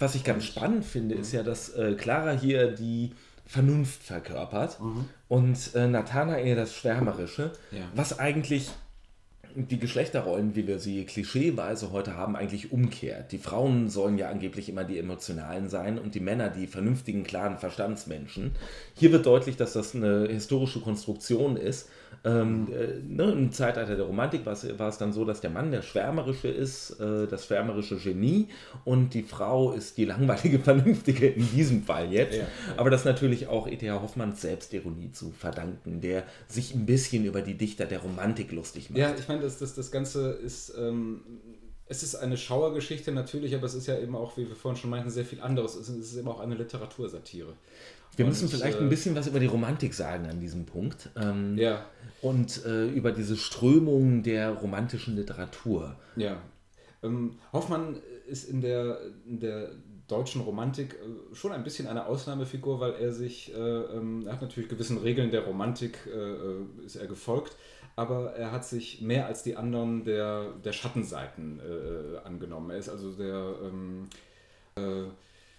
Was ich ganz spannend finde, ist ja, dass Clara hier die Vernunft verkörpert mhm. und Nathanael das Schwärmerische, ja. was eigentlich die Geschlechterrollen, wie wir sie klischeeweise heute haben, eigentlich umkehrt. Die Frauen sollen ja angeblich immer die emotionalen sein und die Männer die vernünftigen, klaren Verstandsmenschen. Hier wird deutlich, dass das eine historische Konstruktion ist ähm, äh, ne, Im Zeitalter der Romantik war es, dann so, dass der Mann der Schwärmerische ist, äh, das schwärmerische Genie und die Frau ist die langweilige Vernünftige in diesem Fall jetzt. Ja, ja. Aber das natürlich auch E.T.H. Hoffmanns Selbstironie zu verdanken, der sich ein bisschen über die Dichter der Romantik lustig macht. Ja, ich meine, das, das, das Ganze ist. Ähm es ist eine Schauergeschichte natürlich, aber es ist ja eben auch, wie wir vorhin schon meinten, sehr viel anderes. Es ist eben auch eine Literatursatire. Wir müssen vielleicht äh, ein bisschen was über die Romantik sagen an diesem Punkt. Ähm, ja. Und äh, über diese Strömung der romantischen Literatur. Ja. Ähm, Hoffmann ist in der, in der deutschen Romantik äh, schon ein bisschen eine Ausnahmefigur, weil er sich, äh, ähm, er hat natürlich gewissen Regeln der Romantik, äh, äh, ist er gefolgt, aber er hat sich mehr als die anderen der, der Schattenseiten angenommen. Er ist also der ähm,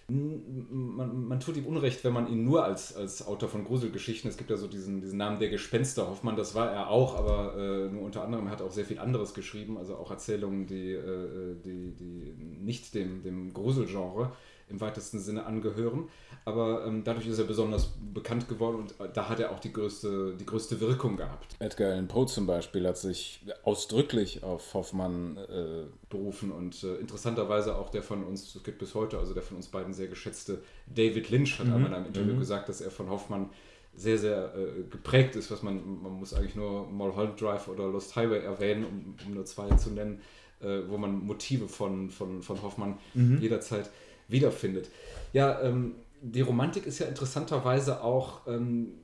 man, man, tut ihm Unrecht, wenn man ihn nur als, als Autor von Gruselgeschichten, es gibt ja so diesen, diesen Namen der Gespenster, Hoffmann, das war er auch, aber äh, nur unter anderem hat er auch sehr viel anderes geschrieben, also auch Erzählungen, die, äh, die, die nicht dem, dem Gruselgenre im weitesten Sinne angehören. Aber ähm, dadurch ist er besonders bekannt geworden und äh, da hat er auch die größte, die größte Wirkung gehabt. Edgar Allan Poe zum Beispiel hat sich ausdrücklich auf Hoffmann äh, berufen und äh, interessanterweise auch der von uns, es gibt bis heute, also der von uns beiden sehr geschätzte David Lynch hat mhm. einmal in einem Interview mhm. gesagt, dass er von Hoffmann sehr, sehr äh, geprägt ist, was man, man muss eigentlich nur Mulholland Drive oder Lost Highway erwähnen, um, um nur zwei zu nennen, äh, wo man Motive von, von, von Hoffmann mhm. jederzeit wiederfindet. Ja, ähm, die Romantik ist ja interessanterweise auch, ähm,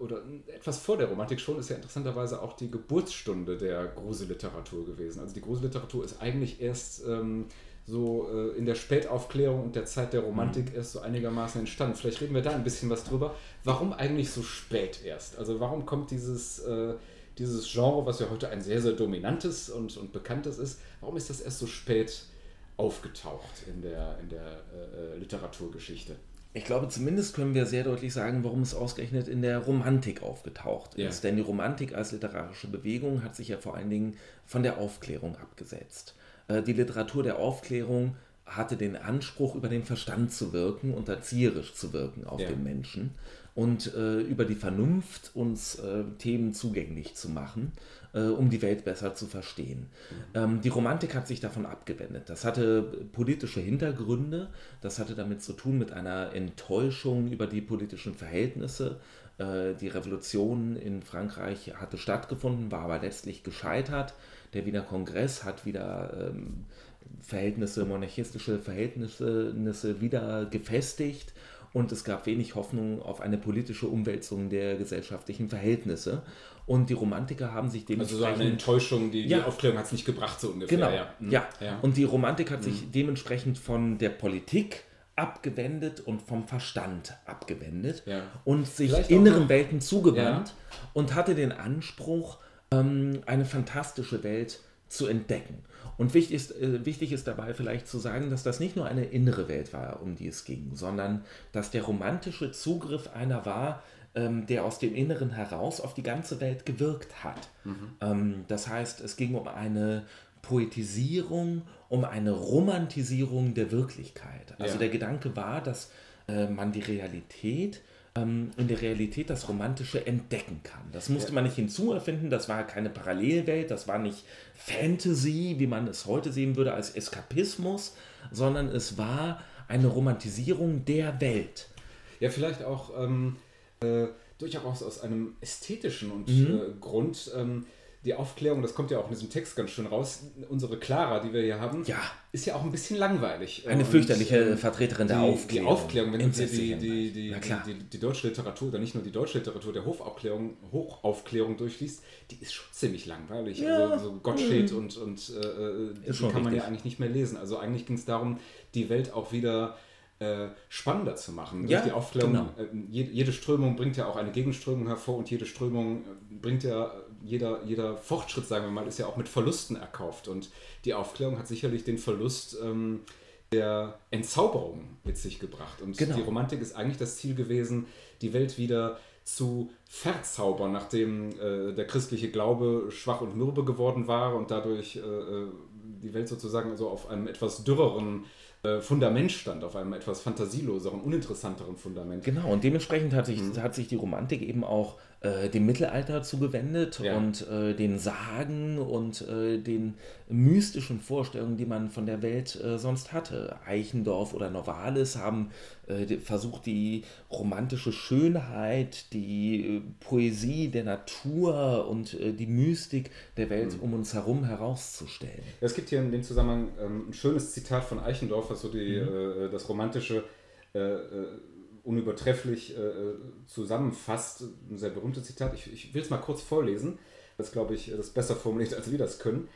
oder etwas vor der Romantik schon, ist ja interessanterweise auch die Geburtsstunde der Gruselliteratur gewesen. Also die Gruselliteratur ist eigentlich erst ähm, so äh, in der Spätaufklärung und der Zeit der Romantik mhm. erst so einigermaßen entstanden. Vielleicht reden wir da ein bisschen was drüber. Warum eigentlich so spät erst? Also warum kommt dieses, äh, dieses Genre, was ja heute ein sehr, sehr dominantes und, und bekanntes ist, warum ist das erst so spät aufgetaucht in der, in der äh, äh, Literaturgeschichte. Ich glaube, zumindest können wir sehr deutlich sagen, warum es ausgerechnet in der Romantik aufgetaucht ja. ist. Denn die Romantik als literarische Bewegung hat sich ja vor allen Dingen von der Aufklärung abgesetzt. Äh, die Literatur der Aufklärung hatte den Anspruch, über den Verstand zu wirken und erzieherisch zu wirken auf Ja. den Menschen und äh, über die Vernunft uns äh, Themen zugänglich zu machen, äh, um die Welt besser zu verstehen. Ähm, die Romantik hat sich davon abgewendet. Das hatte politische Hintergründe, das hatte damit zu tun mit einer Enttäuschung über die politischen Verhältnisse. Äh, die Revolution in Frankreich hatte stattgefunden, war aber letztlich gescheitert. Der Wiener Kongress hat wieder ähm, Verhältnisse, monarchistische Verhältnisse wieder gefestigt und es gab wenig Hoffnung auf eine politische Umwälzung der gesellschaftlichen Verhältnisse. Und die Romantiker haben sich Also so eine dementsprechend Enttäuschung, die, Ja. die Aufklärung hat es nicht gebracht, so ungefähr. Genau, ja. ja. Mhm. Ja. Und die Romantik hat sich dementsprechend von der Politik abgewendet und vom Verstand abgewendet Ja. und sich Vielleicht inneren Welten zugewandt und hatte den Anspruch, ähm, eine fantastische Welt zu entdecken. Und wichtig ist, äh, wichtig ist dabei vielleicht zu sagen, dass das nicht nur eine innere Welt war, um die es ging, sondern dass der romantische Zugriff einer war, ähm, der aus dem Inneren heraus auf die ganze Welt gewirkt hat. Ähm, das heißt, es ging um eine Poetisierung, um eine Romantisierung der Wirklichkeit. Also Ja. der Gedanke war, dass äh, man die Realität ähm, in der Realität das Romantische entdecken kann. Das musste man nicht hinzuerfinden, das war keine Parallelwelt, das war nicht Fantasy, wie man es heute sehen würde als Eskapismus, sondern es war eine Romantisierung der Welt. Ja, vielleicht auch ähm, äh, durchaus aus einem ästhetischen und Mhm. äh, Grund. Ähm, die Aufklärung, das kommt ja auch in diesem Text ganz schön raus. Unsere Clara, die wir hier haben, Ja. ist ja auch ein bisschen langweilig. Eine Und, fürchterliche ähm, Vertreterin der die, Aufklärung. Die Aufklärung, wenn du dir die, die, die, die, die, die deutsche Literatur, oder nicht nur die deutsche Literatur, der Hochaufklärung, Hochaufklärung durchliest, die ist schon ziemlich langweilig. Ja. Also so Gottsched und, und äh, die Ist schon kann man ja eigentlich nicht mehr lesen. Also eigentlich ging es darum, die Welt auch wieder äh, spannender zu machen. Ja, Durch die Aufklärung, genau. äh, jede, Strömung bringt ja auch eine Gegenströmung hervor und jede Strömung äh, bringt ja, jeder, jeder Fortschritt, sagen wir mal, ist ja auch mit Verlusten erkauft. Und die Aufklärung hat sicherlich den Verlust ähm, der Entzauberung mit sich gebracht. Und Genau. die Romantik ist eigentlich das Ziel gewesen, die Welt wieder zu verzaubern, nachdem äh, der christliche Glaube schwach und mürbe geworden war und dadurch äh, äh, die Welt sozusagen so auf einem etwas dürreren äh, Fundament stand, auf einem etwas fantasieloseren, uninteressanteren Fundament. Genau, und dementsprechend hat sich, hat sich die Romantik eben auch äh, dem Mittelalter zugewendet Ja. und äh, den Sagen und äh, den mystischen Vorstellungen, die man von der Welt äh, sonst hatte. Eichendorff oder Novalis haben äh, versucht, die romantische Schönheit, die Poesie der Natur und die Mystik der Welt um uns herum herauszustellen. Es gibt hier in dem Zusammenhang ähm, ein schönes Zitat von Eichendorff, was so die, Mhm. das Romantische unübertrefflich äh, zusammenfasst. Ein sehr berühmtes Zitat. Ich, ich will es mal kurz vorlesen. Das glaube ich, das besser formuliert, als wir das können.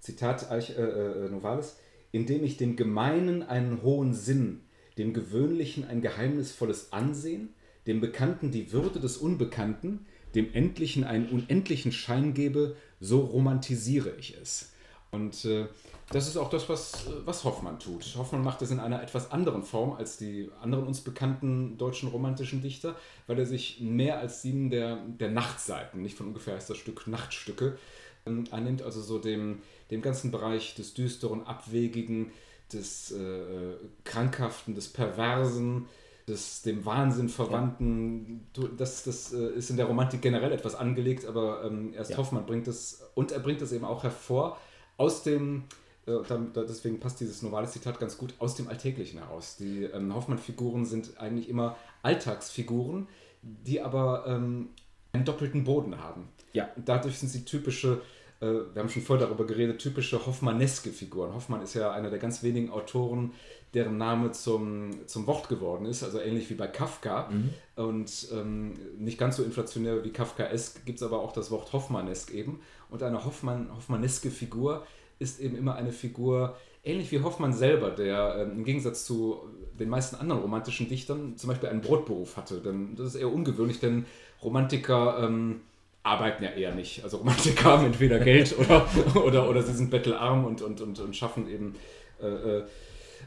Zitat Eich, äh, äh, Novalis. Indem ich dem Gemeinen einen hohen Sinn, dem Gewöhnlichen ein geheimnisvolles Ansehen, dem Bekannten die Würde des Unbekannten, dem Endlichen einen unendlichen Schein gebe, so romantisiere ich es. Und äh, das ist auch das, was, was Hoffmann tut. Hoffmann macht es in einer etwas anderen Form als die anderen uns bekannten deutschen romantischen Dichter, weil er sich mehr als sieben der, der Nachtseiten, nicht von ungefähr heißt das Stück Nachtstücke, ähm, annimmt, also so dem, dem ganzen Bereich des Düsteren, Abwegigen, des äh, Krankhaften, des Perversen, des dem Wahnsinn verwandten. Du, Das, das äh, ist in der Romantik generell etwas angelegt, aber ähm, erst Ja. Hoffmann bringt es, und er bringt es eben auch hervor aus dem, deswegen passt dieses normale Zitat ganz gut, aus dem Alltäglichen heraus. Die ähm, Hoffmann-Figuren sind eigentlich immer Alltagsfiguren, die aber ähm, einen doppelten Boden haben. Ja. Dadurch sind sie typische, äh, wir haben schon vorher darüber geredet, typische Hoffmanneske Figuren. Hoffmann ist ja einer der ganz wenigen Autoren, deren Name zum, zum Wort geworden ist, also ähnlich wie bei Kafka. Und ähm, nicht ganz so inflationär wie Kafkaesk gibt es aber auch das Wort Hoffmannesk eben. Und eine Hoffmann, Hoffmanneske Figur ist eben immer eine Figur, ähnlich wie Hoffmann selber, der ähm, im Gegensatz zu den meisten anderen romantischen Dichtern zum Beispiel einen Brotberuf hatte. Denn das ist eher ungewöhnlich, denn Romantiker ähm, arbeiten ja eher nicht. Also Romantiker haben entweder Geld oder, oder, oder sie sind bettelarm und, und, und, und schaffen eben. Äh,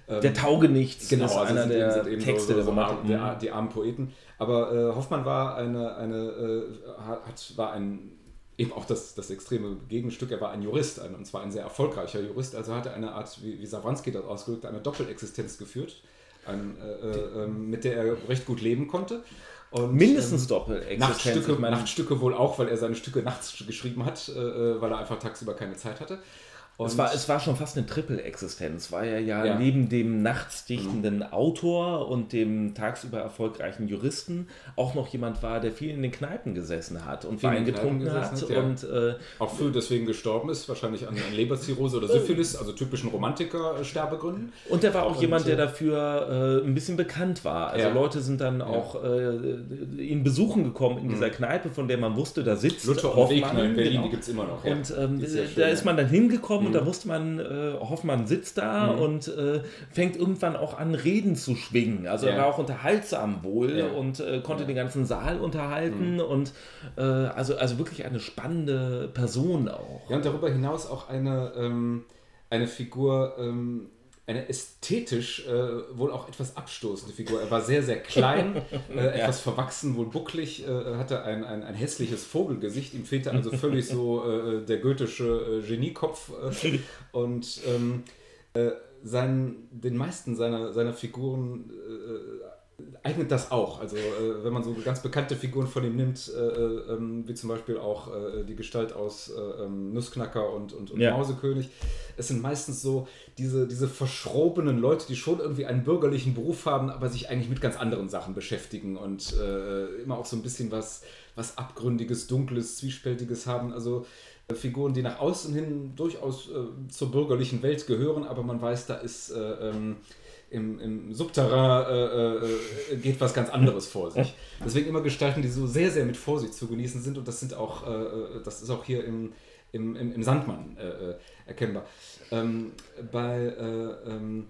äh, Der Taugenichts Genau, ist also einer sind der eben, sind eben Texte so, so, der so arm, der, die armen Poeten. Aber äh, Hoffmann war eine, eine äh, hat, war ein eben auch das, das extreme Gegenstück, er war ein Jurist, ein, und zwar ein sehr erfolgreicher Jurist, also hat er eine Art, wie, wie Savransky das ausgedrückt, eine Doppelexistenz geführt, ein, äh, äh, ähm, mit der er recht gut leben konnte. Und, Mindestens ähm, Doppelexistenz. Nachtstücke, Nachtstücke wohl auch, weil er seine Stücke nachts geschrieben hat, äh, äh weil er einfach tagsüber keine Zeit hatte. Und es, war, es war schon fast eine Triple-Existenz, weil er ja, ja, neben dem nachts dichtenden mhm. Autor und dem tagsüber erfolgreichen Juristen auch noch jemand war, der viel in den Kneipen gesessen hat und Wein getrunken hat. hat ja. und, äh, auch früh deswegen gestorben ist, wahrscheinlich an, an Leberzirrhose oder Syphilis, also typischen Romantiker-Sterbegründen. Und er war auch und, jemand, der äh, dafür äh, ein bisschen bekannt war. Also ja. Leute sind dann auch äh, ihn besuchen gekommen in dieser mhm. Kneipe, von der man wusste, da sitzt Luther und Wegner in Berlin, genau. die gibt es immer noch. Und ähm, da ist man dann hingekommen mhm. und da wusste man, äh, Hoffmann sitzt da mhm. und äh, fängt irgendwann auch an, Reden zu schwingen. Also ja. er war auch unterhaltsam wohl ja. und äh, konnte ja. den ganzen Saal unterhalten mhm. und äh, also, also wirklich eine spannende Person auch. Ja, und darüber hinaus auch eine, ähm, eine Figur, ähm, eine ästhetisch äh, wohl auch etwas abstoßende Figur. Er war sehr, sehr klein, äh, ja. etwas verwachsen, wohl bucklig, äh, hatte ein, ein, ein hässliches Vogelgesicht. Ihm fehlte also völlig so äh, der goethische äh, Geniekopf. Äh, und ähm, sein, den meisten seiner, seiner Figuren eignet das auch. Also äh, wenn man so ganz bekannte Figuren von ihm nimmt, äh, äh, wie zum Beispiel auch äh, die Gestalt aus äh, ähm, Nussknacker und, und, und ja. Mausekönig, es sind meistens so diese, diese verschrobenen Leute, die schon irgendwie einen bürgerlichen Beruf haben, aber sich eigentlich mit ganz anderen Sachen beschäftigen und äh, immer auch so ein bisschen was, was Abgründiges, Dunkles, Zwiespältiges haben. Also Figuren, die nach außen hin durchaus zur bürgerlichen Welt gehören, aber man weiß, da ist ähm, im, im Subterrain äh, äh, geht was ganz anderes vor sich. Deswegen immer Gestalten, die so sehr, sehr mit Vorsicht zu genießen sind und das sind auch, äh, äh das ist auch hier im, im, im, Sandmann äh, äh, erkennbar. Ähm, bei ähm,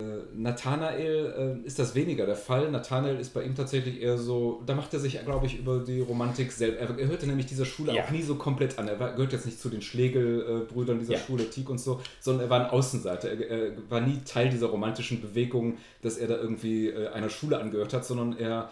äh, Nathanael äh, ist das weniger der Fall. Nathanael ist bei ihm tatsächlich eher so, da macht er sich, glaube ich, über die Romantik selbst. Er, er hörte nämlich dieser Schule ja. auch nie so komplett an. Er war, gehört jetzt nicht zu den Schlegel-Brüdern dieser ja. Schule, Tiek und so, sondern er war ein Außenseiter. Er, er, war nie Teil dieser romantischen Bewegung, dass er da irgendwie äh, einer Schule angehört hat, sondern er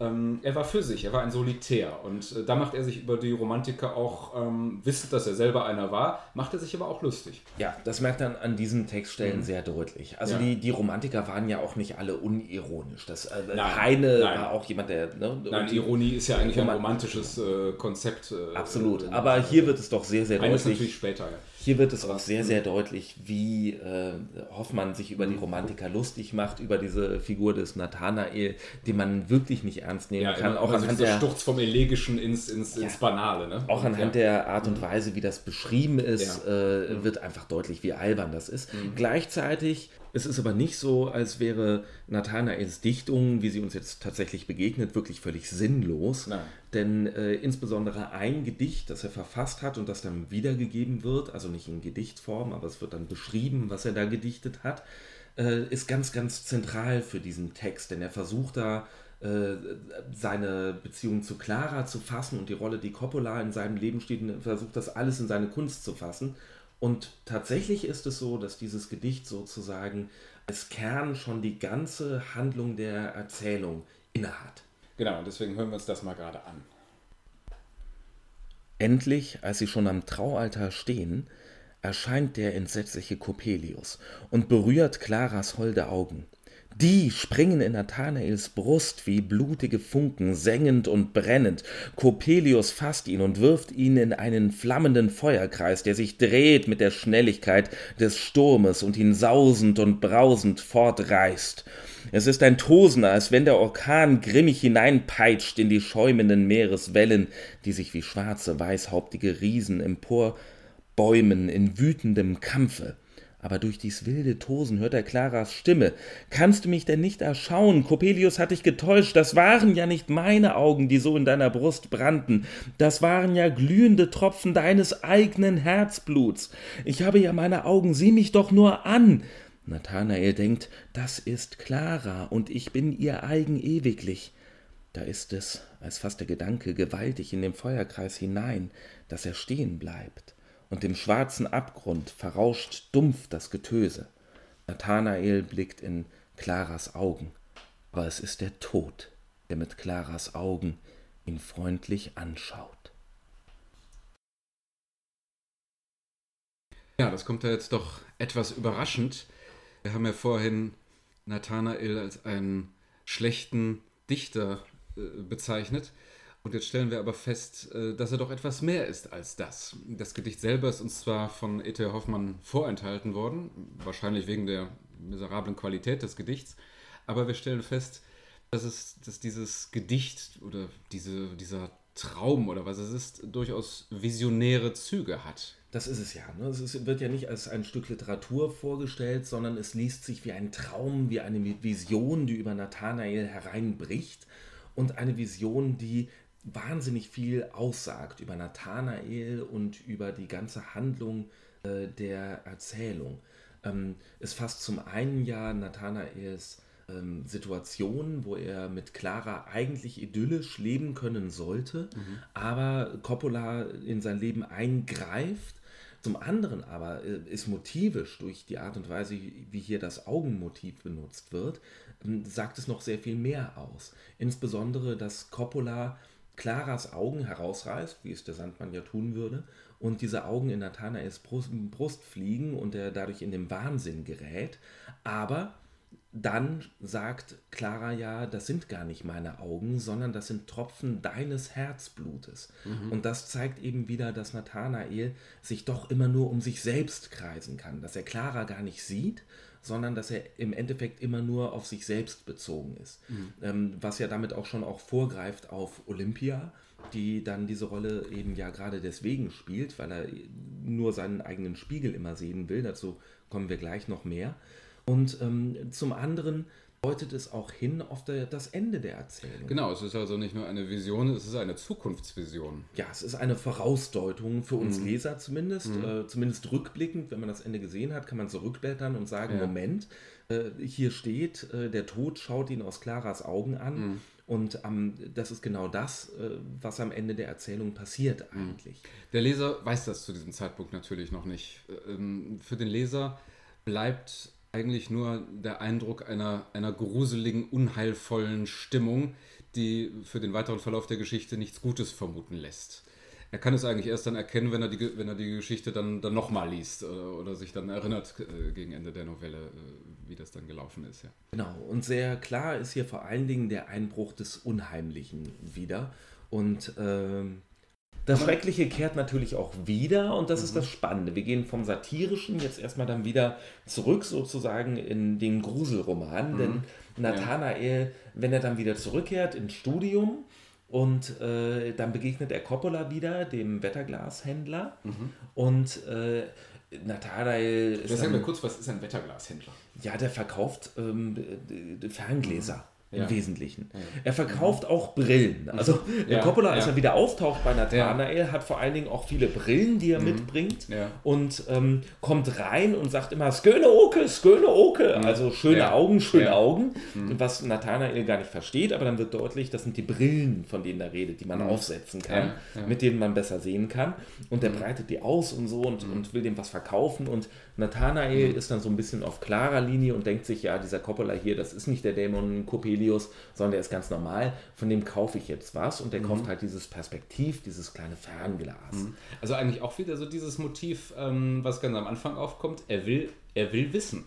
ähm, er war für sich, er war ein Solitär. Und äh, da macht er sich über die Romantiker auch, ähm, wissend, dass er selber einer war, macht er sich aber auch lustig. Ja, das merkt man an diesen Textstellen mhm. sehr deutlich. Also ja. die, die Romantiker waren ja auch nicht alle unironisch. Das, äh, nein, Heine nein. war auch jemand, der... Ne, nein, Ironie ist ja eigentlich ein romantisches äh, Konzept. Äh, Absolut, aber hier wird es doch sehr, sehr deutlich. natürlich später, ja. Hier wird es auch sehr, sehr deutlich, wie äh, Hoffmann sich über die. Romantiker lustig macht, über diese Figur des Nathanael, den man wirklich nicht ernst nehmen ja, kann. Auch also anhand der Sturz vom Elegischen ins, ins, ja, ins Banale. Ne? Auch anhand ja. der Art und mhm. Weise, wie das beschrieben ist, äh, mhm. wird einfach deutlich, wie albern das ist. Mhm. Gleichzeitig es ist aber nicht so, als wäre Nathanaels Dichtung, wie sie uns jetzt tatsächlich begegnet, wirklich völlig sinnlos. Nein. Denn äh, insbesondere ein Gedicht, das er verfasst hat und das dann wiedergegeben wird, also nicht in Gedichtform, aber es wird dann beschrieben, was er da gedichtet hat, äh, ist ganz, ganz zentral für diesen Text. Denn er versucht da äh, seine Beziehung zu Clara zu fassen und die Rolle, die Coppola in seinem Leben steht, und versucht das alles in seine Kunst zu fassen. Und tatsächlich ist es so, dass dieses Gedicht sozusagen als Kern schon die ganze Handlung der Erzählung innehat. Genau, deswegen hören wir uns das mal gerade an. Endlich, als sie schon am Traualtar stehen, erscheint der entsetzliche Coppelius und berührt Claras holde Augen. Die springen in Nathanaels Brust wie blutige Funken, sengend und brennend. Coppelius fasst ihn und wirft ihn in einen flammenden Feuerkreis, der sich dreht mit der Schnelligkeit des Sturmes und ihn sausend und brausend fortreißt. Es ist ein Tosen, als wenn der Orkan grimmig hineinpeitscht in die schäumenden Meereswellen, die sich wie schwarze, weißhauptige Riesen emporbäumen in wütendem Kampfe aber durch dies wilde Tosen hört er Claras Stimme. Kannst du mich denn nicht erschauen? Coppelius hat dich getäuscht. Das waren ja nicht meine Augen, die so in deiner Brust brannten. Das waren ja glühende Tropfen deines eigenen Herzbluts. Ich habe ja meine Augen, sieh mich doch nur an. Nathanael denkt, das ist Clara und ich bin ihr eigen ewiglich. Da ist es, als fasst der Gedanke gewaltig in den Feuerkreis hinein, dass er stehen bleibt und im schwarzen Abgrund verrauscht dumpf das Getöse. Nathanael blickt in Claras Augen, aber es ist der Tod, der mit Claras Augen ihn freundlich anschaut. Ja, das kommt ja jetzt doch etwas überraschend. Wir haben ja vorhin Nathanael als einen schlechten Dichter äh, bezeichnet. Und jetzt stellen wir aber fest, äh, dass er doch etwas mehr ist als das. Das Gedicht selber ist uns zwar von E.T. Hoffmann vorenthalten worden, wahrscheinlich wegen der miserablen Qualität des Gedichts, aber wir stellen fest, dass, es, dass dieses Gedicht oder diese, dieser Traum oder was es ist, durchaus visionäre Züge hat. Das ist es ja. Ne? Es ist, wird ja nicht als ein Stück Literatur vorgestellt, sondern es liest sich wie ein Traum, wie eine Vision, die über Nathanael hereinbricht. Und eine Vision, die wahnsinnig viel aussagt über Nathanael und über die ganze Handlung äh, der Erzählung. Ähm, es fasst zum einen ja Nathanaels ähm, Situation, wo er mit Clara eigentlich idyllisch leben können sollte, mhm. aber Coppola in sein Leben eingreift. Zum anderen aber äh, ist motivisch durch die Art und Weise, wie hier das Augenmotiv benutzt wird, ähm, sagt es noch sehr viel mehr aus. Insbesondere, dass Coppola Claras Augen herausreißt, wie es der Sandmann ja tun würde, und diese Augen in Nathanaels Brust, Brust fliegen und er dadurch in den Wahnsinn gerät. Aber dann sagt Clara ja, das sind gar nicht meine Augen, sondern das sind Tropfen deines Herzblutes. Mhm. Und das zeigt eben wieder, dass Nathanael sich doch immer nur um sich selbst kreisen kann, dass er Clara gar nicht sieht, sondern dass er im Endeffekt immer nur auf sich selbst bezogen ist. Mhm. Ähm, was ja damit auch schon auch vorgreift auf Olympia, die dann diese Rolle eben ja gerade deswegen spielt, weil er nur seinen eigenen Spiegel immer sehen will. Dazu kommen wir gleich noch mehr. Und ähm, zum anderen deutet es auch hin auf der, das Ende der Erzählung. Genau, es ist also nicht nur eine Vision, es ist eine Zukunftsvision. Ja, es ist eine Vorausdeutung für uns mhm. Leser zumindest, mhm. äh, zumindest rückblickend, wenn man das Ende gesehen hat, kann man zurückblättern und sagen, ja. Moment, äh, hier steht, äh, der Tod schaut ihn aus Claras Augen an. Mhm. Und ähm, das ist genau das, äh, was am Ende der Erzählung passiert mhm. eigentlich. Der Leser weiß das zu diesem Zeitpunkt natürlich noch nicht. Ähm, für den Leser bleibt eigentlich nur der Eindruck einer, einer gruseligen, unheilvollen Stimmung, die für den weiteren Verlauf der Geschichte nichts Gutes vermuten lässt. Er kann es eigentlich erst dann erkennen, wenn er die, wenn er die Geschichte dann, dann nochmal liest oder, äh, oder, sich dann erinnert äh, gegen Ende der Novelle, äh, wie das dann gelaufen ist. Ja. Genau, und sehr klar ist hier vor allen Dingen der Einbruch des Unheimlichen wieder. Und ähm, das Schreckliche kehrt natürlich auch wieder und das mhm. ist das Spannende. Wir gehen vom Satirischen jetzt erstmal dann wieder zurück sozusagen in den Gruselroman, mhm. denn Nathanael, wenn er dann wieder zurückkehrt ins Studium und äh, dann begegnet er Coppola wieder, dem Wetterglashändler mhm. und äh, Nathanael... Sag mir kurz, was ist ein Wetterglashändler? Ja, der verkauft ähm, Ferngläser. Mhm im ja. Wesentlichen. Ja. Er verkauft mhm. auch Brillen. Also ja. Coppola, als er wieder auftaucht bei Nathanael, hat vor allen Dingen auch viele Brillen, die er mhm. mitbringt und ähm, kommt rein und sagt immer Sköne Oke, Sköne Oke. Mhm. Also schöne Augen, schöne Augen. Mhm. Was Nathanael gar nicht versteht, aber dann wird deutlich, das sind die Brillen, von denen er redet, die man mhm. aufsetzen kann, mit denen man besser sehen kann. Und er mhm. breitet die aus und so und, und will dem was verkaufen und Nathanael ist dann so ein bisschen auf klarer Linie und denkt sich, ja, dieser Coppola hier, das ist nicht der Dämon Coppelius, sondern der ist ganz normal, von dem kaufe ich jetzt was und der mhm. kauft halt dieses Perspektiv, dieses kleine Fernglas. Mhm. Also eigentlich auch wieder so dieses Motiv, ähm, was ganz am Anfang aufkommt, er will, er will wissen.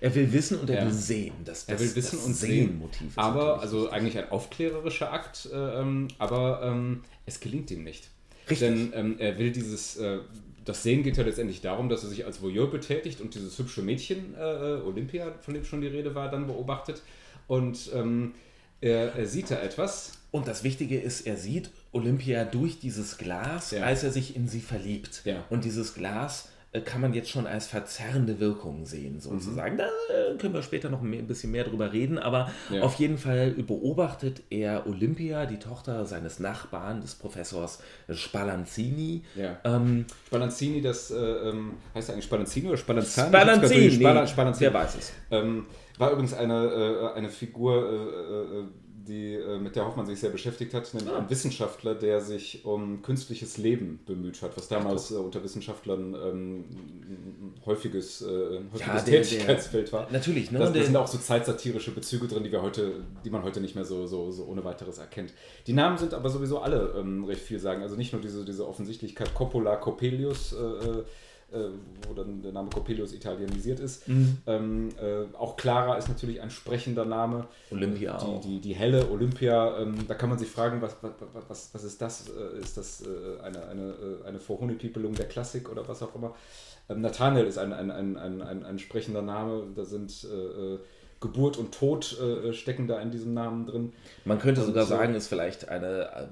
Er will wissen und er ja. will sehen. Das, das, er will wissen und sehen. Motiv aber, also eigentlich ein aufklärerischer Akt, äh, ähm, aber ähm, es gelingt ihm nicht. Richtig. Denn ähm, er will dieses, äh, das Sehen geht ja letztendlich darum, dass er sich als Voyeur betätigt und dieses hübsche Mädchen, äh, Olympia, von dem schon die Rede war, dann beobachtet. Und ähm, er, er, sieht da etwas. Und das Wichtige ist, er sieht Olympia durch dieses Glas, ja. als er sich in sie verliebt. Ja. Und dieses Glas kann man jetzt schon als verzerrende Wirkung sehen, sozusagen. Mhm. Da äh, können wir später noch ein bisschen mehr drüber reden, aber ja. auf jeden Fall beobachtet er Olympia, die Tochter seines Nachbarn, des Professors Spallanzini. Ja. Ähm, Spallanzini, das äh, ähm, heißt eigentlich Spallanzini oder Spallanzani? Spallanzini, Spallanzini. Wer weiß es. Ähm, war übrigens eine, äh, eine Figur, äh, äh, die, äh, mit der Hoffmann sich sehr beschäftigt hat, nämlich ah. ein Wissenschaftler, der sich um künstliches Leben bemüht hat, was damals äh, unter Wissenschaftlern ähm, ein häufiges, äh, häufiges ja, der, Tätigkeitsfeld war. Natürlich, ne? Da, da sind auch so zeitsatirische Bezüge drin, die wir heute, die man heute nicht mehr so, so, so ohne weiteres erkennt. Die Namen sind aber sowieso alle ähm, recht viel sagen. Also nicht nur diese, diese Offensichtlichkeit Coppola, Coppelius, äh, äh, wo dann der Name Coppelius italienisiert ist. Mhm. Ähm, äh, auch Clara ist natürlich ein sprechender Name. Olympia die, auch. Die, die helle Olympia, ähm, da kann man sich fragen, was, was, was, was ist das? Äh, ist das äh, eine, eine, äh, eine Vorhoneypiepelung der Klassik oder was auch immer? Ähm, Nathanael ist ein, ein, ein, ein, ein, ein sprechender Name, da sind äh, äh, Geburt und Tod äh, stecken da in diesem Namen drin. Man könnte Und sogar so- sagen, ist vielleicht eine.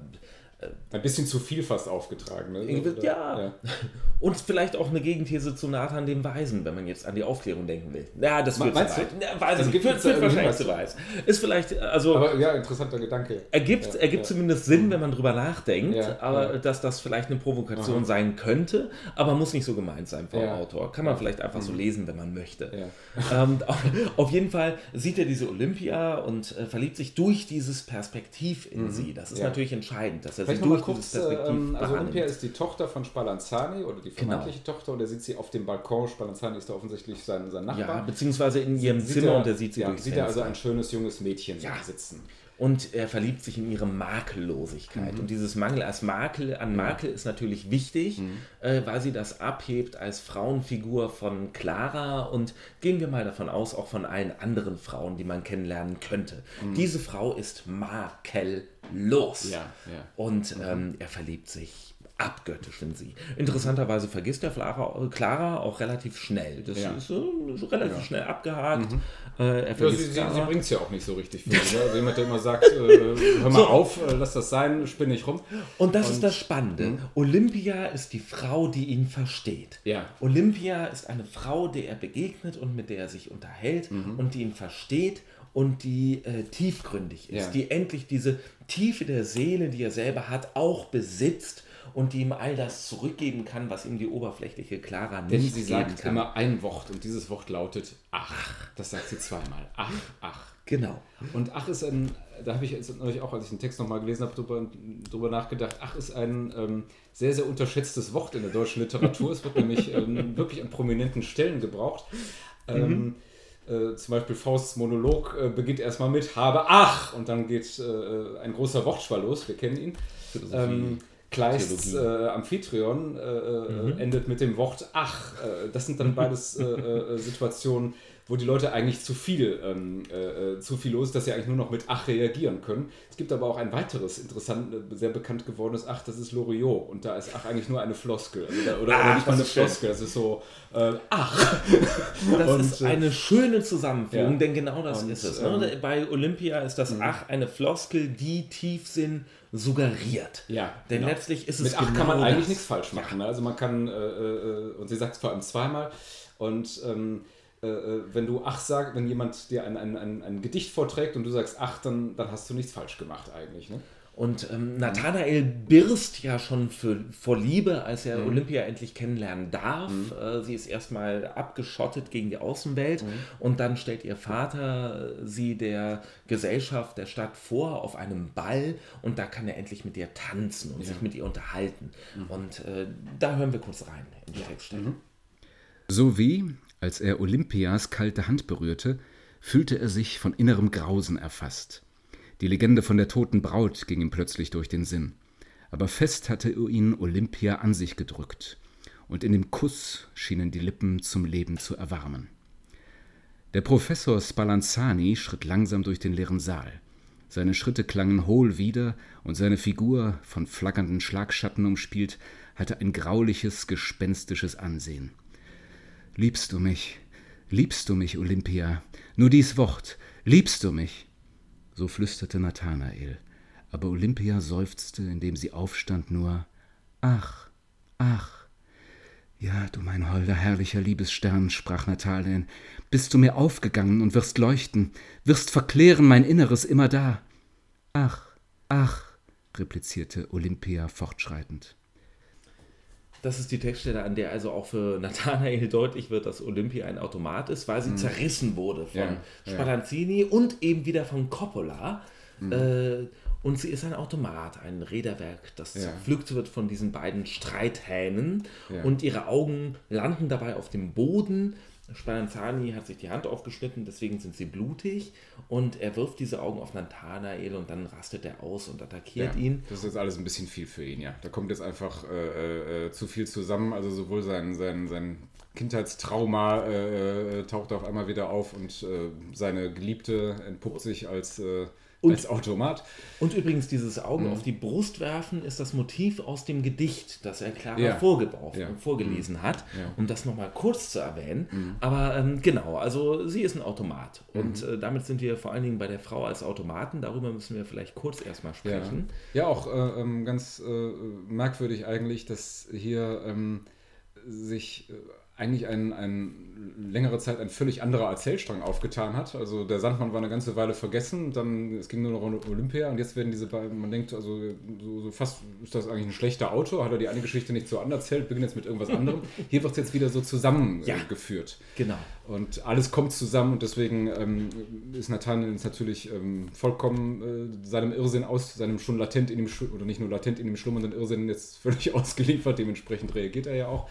Ein bisschen zu viel fast aufgetragen. Ne? Irgendwie- ja. Und vielleicht auch eine Gegenthese zu Nathan dem Weisen, wenn man jetzt an die Aufklärung denken will. Ja, das führt zu Meinst du? weit. Ja, weiß Also gibt es wahrscheinlich irgendwas? zu weit. Ist vielleicht, also Aber ja, interessanter Gedanke. ergibt, Ja, ergibt ja. zumindest Sinn, wenn man drüber nachdenkt, Ja, aber ja. dass das vielleicht eine Provokation Aha. sein könnte, aber muss nicht so gemeint sein vom Ja. Autor. Kann man vielleicht einfach so lesen, wenn man möchte. Ja. Ähm, auf, jeden Fall sieht er diese Olympia und äh, verliebt sich durch dieses Perspektiv in sie. Das ist Ja. natürlich entscheidend, dass er Vielleicht nochmal kurz, äh, ähm, also Olympia wahrnimmt. ist die Tochter von Spallanzani oder die Genau. vermeintliche Tochter und da sieht sie auf dem Balkon, Spallanzani ist da offensichtlich sein, sein Nachbar. Ja, beziehungsweise in ihrem Sieht Zimmer er- und er sieht sie ja, durchs sieht er also Fenster. ein schönes junges Mädchen Ja. sitzen. Und er verliebt sich in ihre Makellosigkeit. Und dieses Mangel als Makel an Makel ist natürlich wichtig, äh, weil sie das abhebt als Frauenfigur von Clara und gehen wir mal davon aus, auch von allen anderen Frauen, die man kennenlernen könnte. Diese Frau ist makellos. Ja, ja. Und ähm, er verliebt sich abgöttisch in sie. Interessanterweise vergisst der Clara, Clara auch relativ schnell. Das Ja. ist so, so relativ schnell abgehakt. Äh, er Ja, sie sie, sie bringt es ja auch nicht so richtig viel. Also jemand, der immer sagt, äh, hör mal So. auf, äh, lass das sein, spinn nicht rum. Und das ist Und- das Spannende. Olympia ist die Frau, die ihn versteht. Ja. Olympia ist eine Frau, der er begegnet und mit der er sich unterhält und die ihn versteht und die äh, tiefgründig ist, Ja. die endlich diese Tiefe der Seele, die er selber hat, auch besitzt und die ihm all das zurückgeben kann, was ihm die oberflächliche Clara Denn nicht sie geben sagt kann. immer ein Wort und dieses Wort lautet ach. Das sagt sie zweimal. Ach, ach. Genau. Und ach ist ein, da habe ich jetzt neulich auch, als ich den Text nochmal gelesen habe, drüber, drüber nachgedacht, ach ist ein ähm, sehr, sehr unterschätztes Wort in der deutschen Literatur. es wird nämlich ähm, wirklich an prominenten Stellen gebraucht. Ähm, äh, zum Beispiel Fausts Monolog äh, beginnt erstmal mit habe ach und dann geht äh, ein großer Wortschwall los, wir kennen ihn. Ähm, Kleists äh. Amphitryon äh, äh, endet mit dem Wort ach. Äh, das sind dann beides äh, äh, Situationen, wo die Leute eigentlich zu viel, ähm, äh, äh, zu viel los ist, dass sie eigentlich nur noch mit ach reagieren können. Es gibt aber auch ein weiteres interessant, äh, sehr bekannt gewordenes ach, das ist Loriot. Und da ist ach eigentlich nur eine Floskel. Also oder, oder Ach, nicht mal eine. Floskel, das ist so äh, ach. Das Und, ist äh, eine schöne Zusammenführung, ja. denn genau das Und, ist es. ähm, Ne? Bei Olympia ist das Ach eine Floskel, die Tiefsinn suggeriert. Ja, Denn genau. letztlich ist es Mit 8 genau kann man eigentlich das. nichts falsch machen. Ne? Also man kann, äh, und sie sagt es vor allem zweimal, und ähm, äh, äh, wenn du ach sagst, wenn jemand dir ein, ein, ein, ein Gedicht vorträgt und du sagst ach, dann, dann hast du nichts falsch gemacht eigentlich. Ne? Und ähm, Nathanael birst ja schon für, vor Liebe, als Mhm. er Olympia endlich kennenlernen darf. Äh, sie ist erstmal abgeschottet gegen die Außenwelt Mhm. und dann stellt ihr Vater äh, sie der Gesellschaft der Stadt vor auf einem Ball und da kann er endlich mit ihr tanzen und sich mit ihr unterhalten. Mhm. Und äh, da hören wir kurz rein in die Textstelle. So wie, als er Olympias kalte Hand berührte, fühlte er sich von innerem Grausen erfasst. Die Legende von der toten Braut ging ihm plötzlich durch den Sinn. Aber fest hatte ihn Olympia an sich gedrückt, und in dem Kuss schienen die Lippen zum Leben zu erwarmen. Der Professor Spallanzani schritt langsam durch den leeren Saal. Seine Schritte klangen hohl wieder, und seine Figur, von flackernden Schlagschatten umspielt, hatte ein grauliches, gespenstisches Ansehen. Liebst du mich? Liebst du mich, Olympia? Nur dies Wort. Liebst du mich? So flüsterte Nathanael. Aber Olympia seufzte, indem sie aufstand, nur Ach, ach. Ja, du mein holder, herrlicher Liebesstern, sprach Nathanael, bist du mir aufgegangen und wirst leuchten, wirst verklären mein Inneres immer da. Ach, ach, replizierte Olympia fortschreitend. Das ist die Textstelle, an der also auch für Nathanael deutlich wird, dass Olympia ein Automat ist, weil sie zerrissen wurde von Ja, ja. Spallanzini und eben wieder von Coppola. Äh, Und sie ist ein Automat, ein Räderwerk, das Ja. zerpflückt wird von diesen beiden Streithähnen. Ja. Und ihre Augen landen dabei auf dem Boden. Spallanzani hat sich die Hand aufgeschnitten, deswegen sind sie blutig. Und er wirft diese Augen auf Nathanael und dann rastet er aus und attackiert Ja, ihn. Das ist jetzt alles ein bisschen viel für ihn, ja. Da kommt jetzt einfach äh, äh, zu viel zusammen. Also sowohl sein, sein, sein Kindheitstrauma äh, äh, taucht auf einmal wieder auf und äh, seine Geliebte entpuppt sich als, äh, als Automat. Und übrigens, dieses Mhm. Augen auf die Brust werfen ist das Motiv aus dem Gedicht, das er Clara Ja. Ja. vorgelesen hat, Ja. Mhm. um das nochmal kurz zu erwähnen. Aber ähm, genau, also sie ist ein Automat. Und Mhm. äh, damit sind wir vor allen Dingen bei der Frau als Automaten. Darüber müssen wir vielleicht kurz erstmal sprechen. ja auch äh, ähm, ganz äh, merkwürdig eigentlich, dass hier ähm, sich äh, eigentlich ein, ein längere Zeit ein völlig anderer Erzählstrang aufgetan hat. Also der Sandmann war eine ganze Weile vergessen, dann es ging nur noch um Olympia und jetzt werden diese beiden, man denkt, also so, so fast ist das eigentlich ein schlechter Autor, hat er die eine Geschichte nicht so anders erzählt, beginnt jetzt mit irgendwas anderem. Hier wird es jetzt wieder so zusammengeführt. Ja. Äh, geführt. Genau. Und alles kommt zusammen und deswegen ähm, ist jetzt natürlich ähm, vollkommen äh, seinem Irrsinn aus, seinem schon latent in ihm, schlu- oder nicht nur latent in ihm schlummernden Irrsinn jetzt völlig ausgeliefert. Dementsprechend reagiert er ja auch.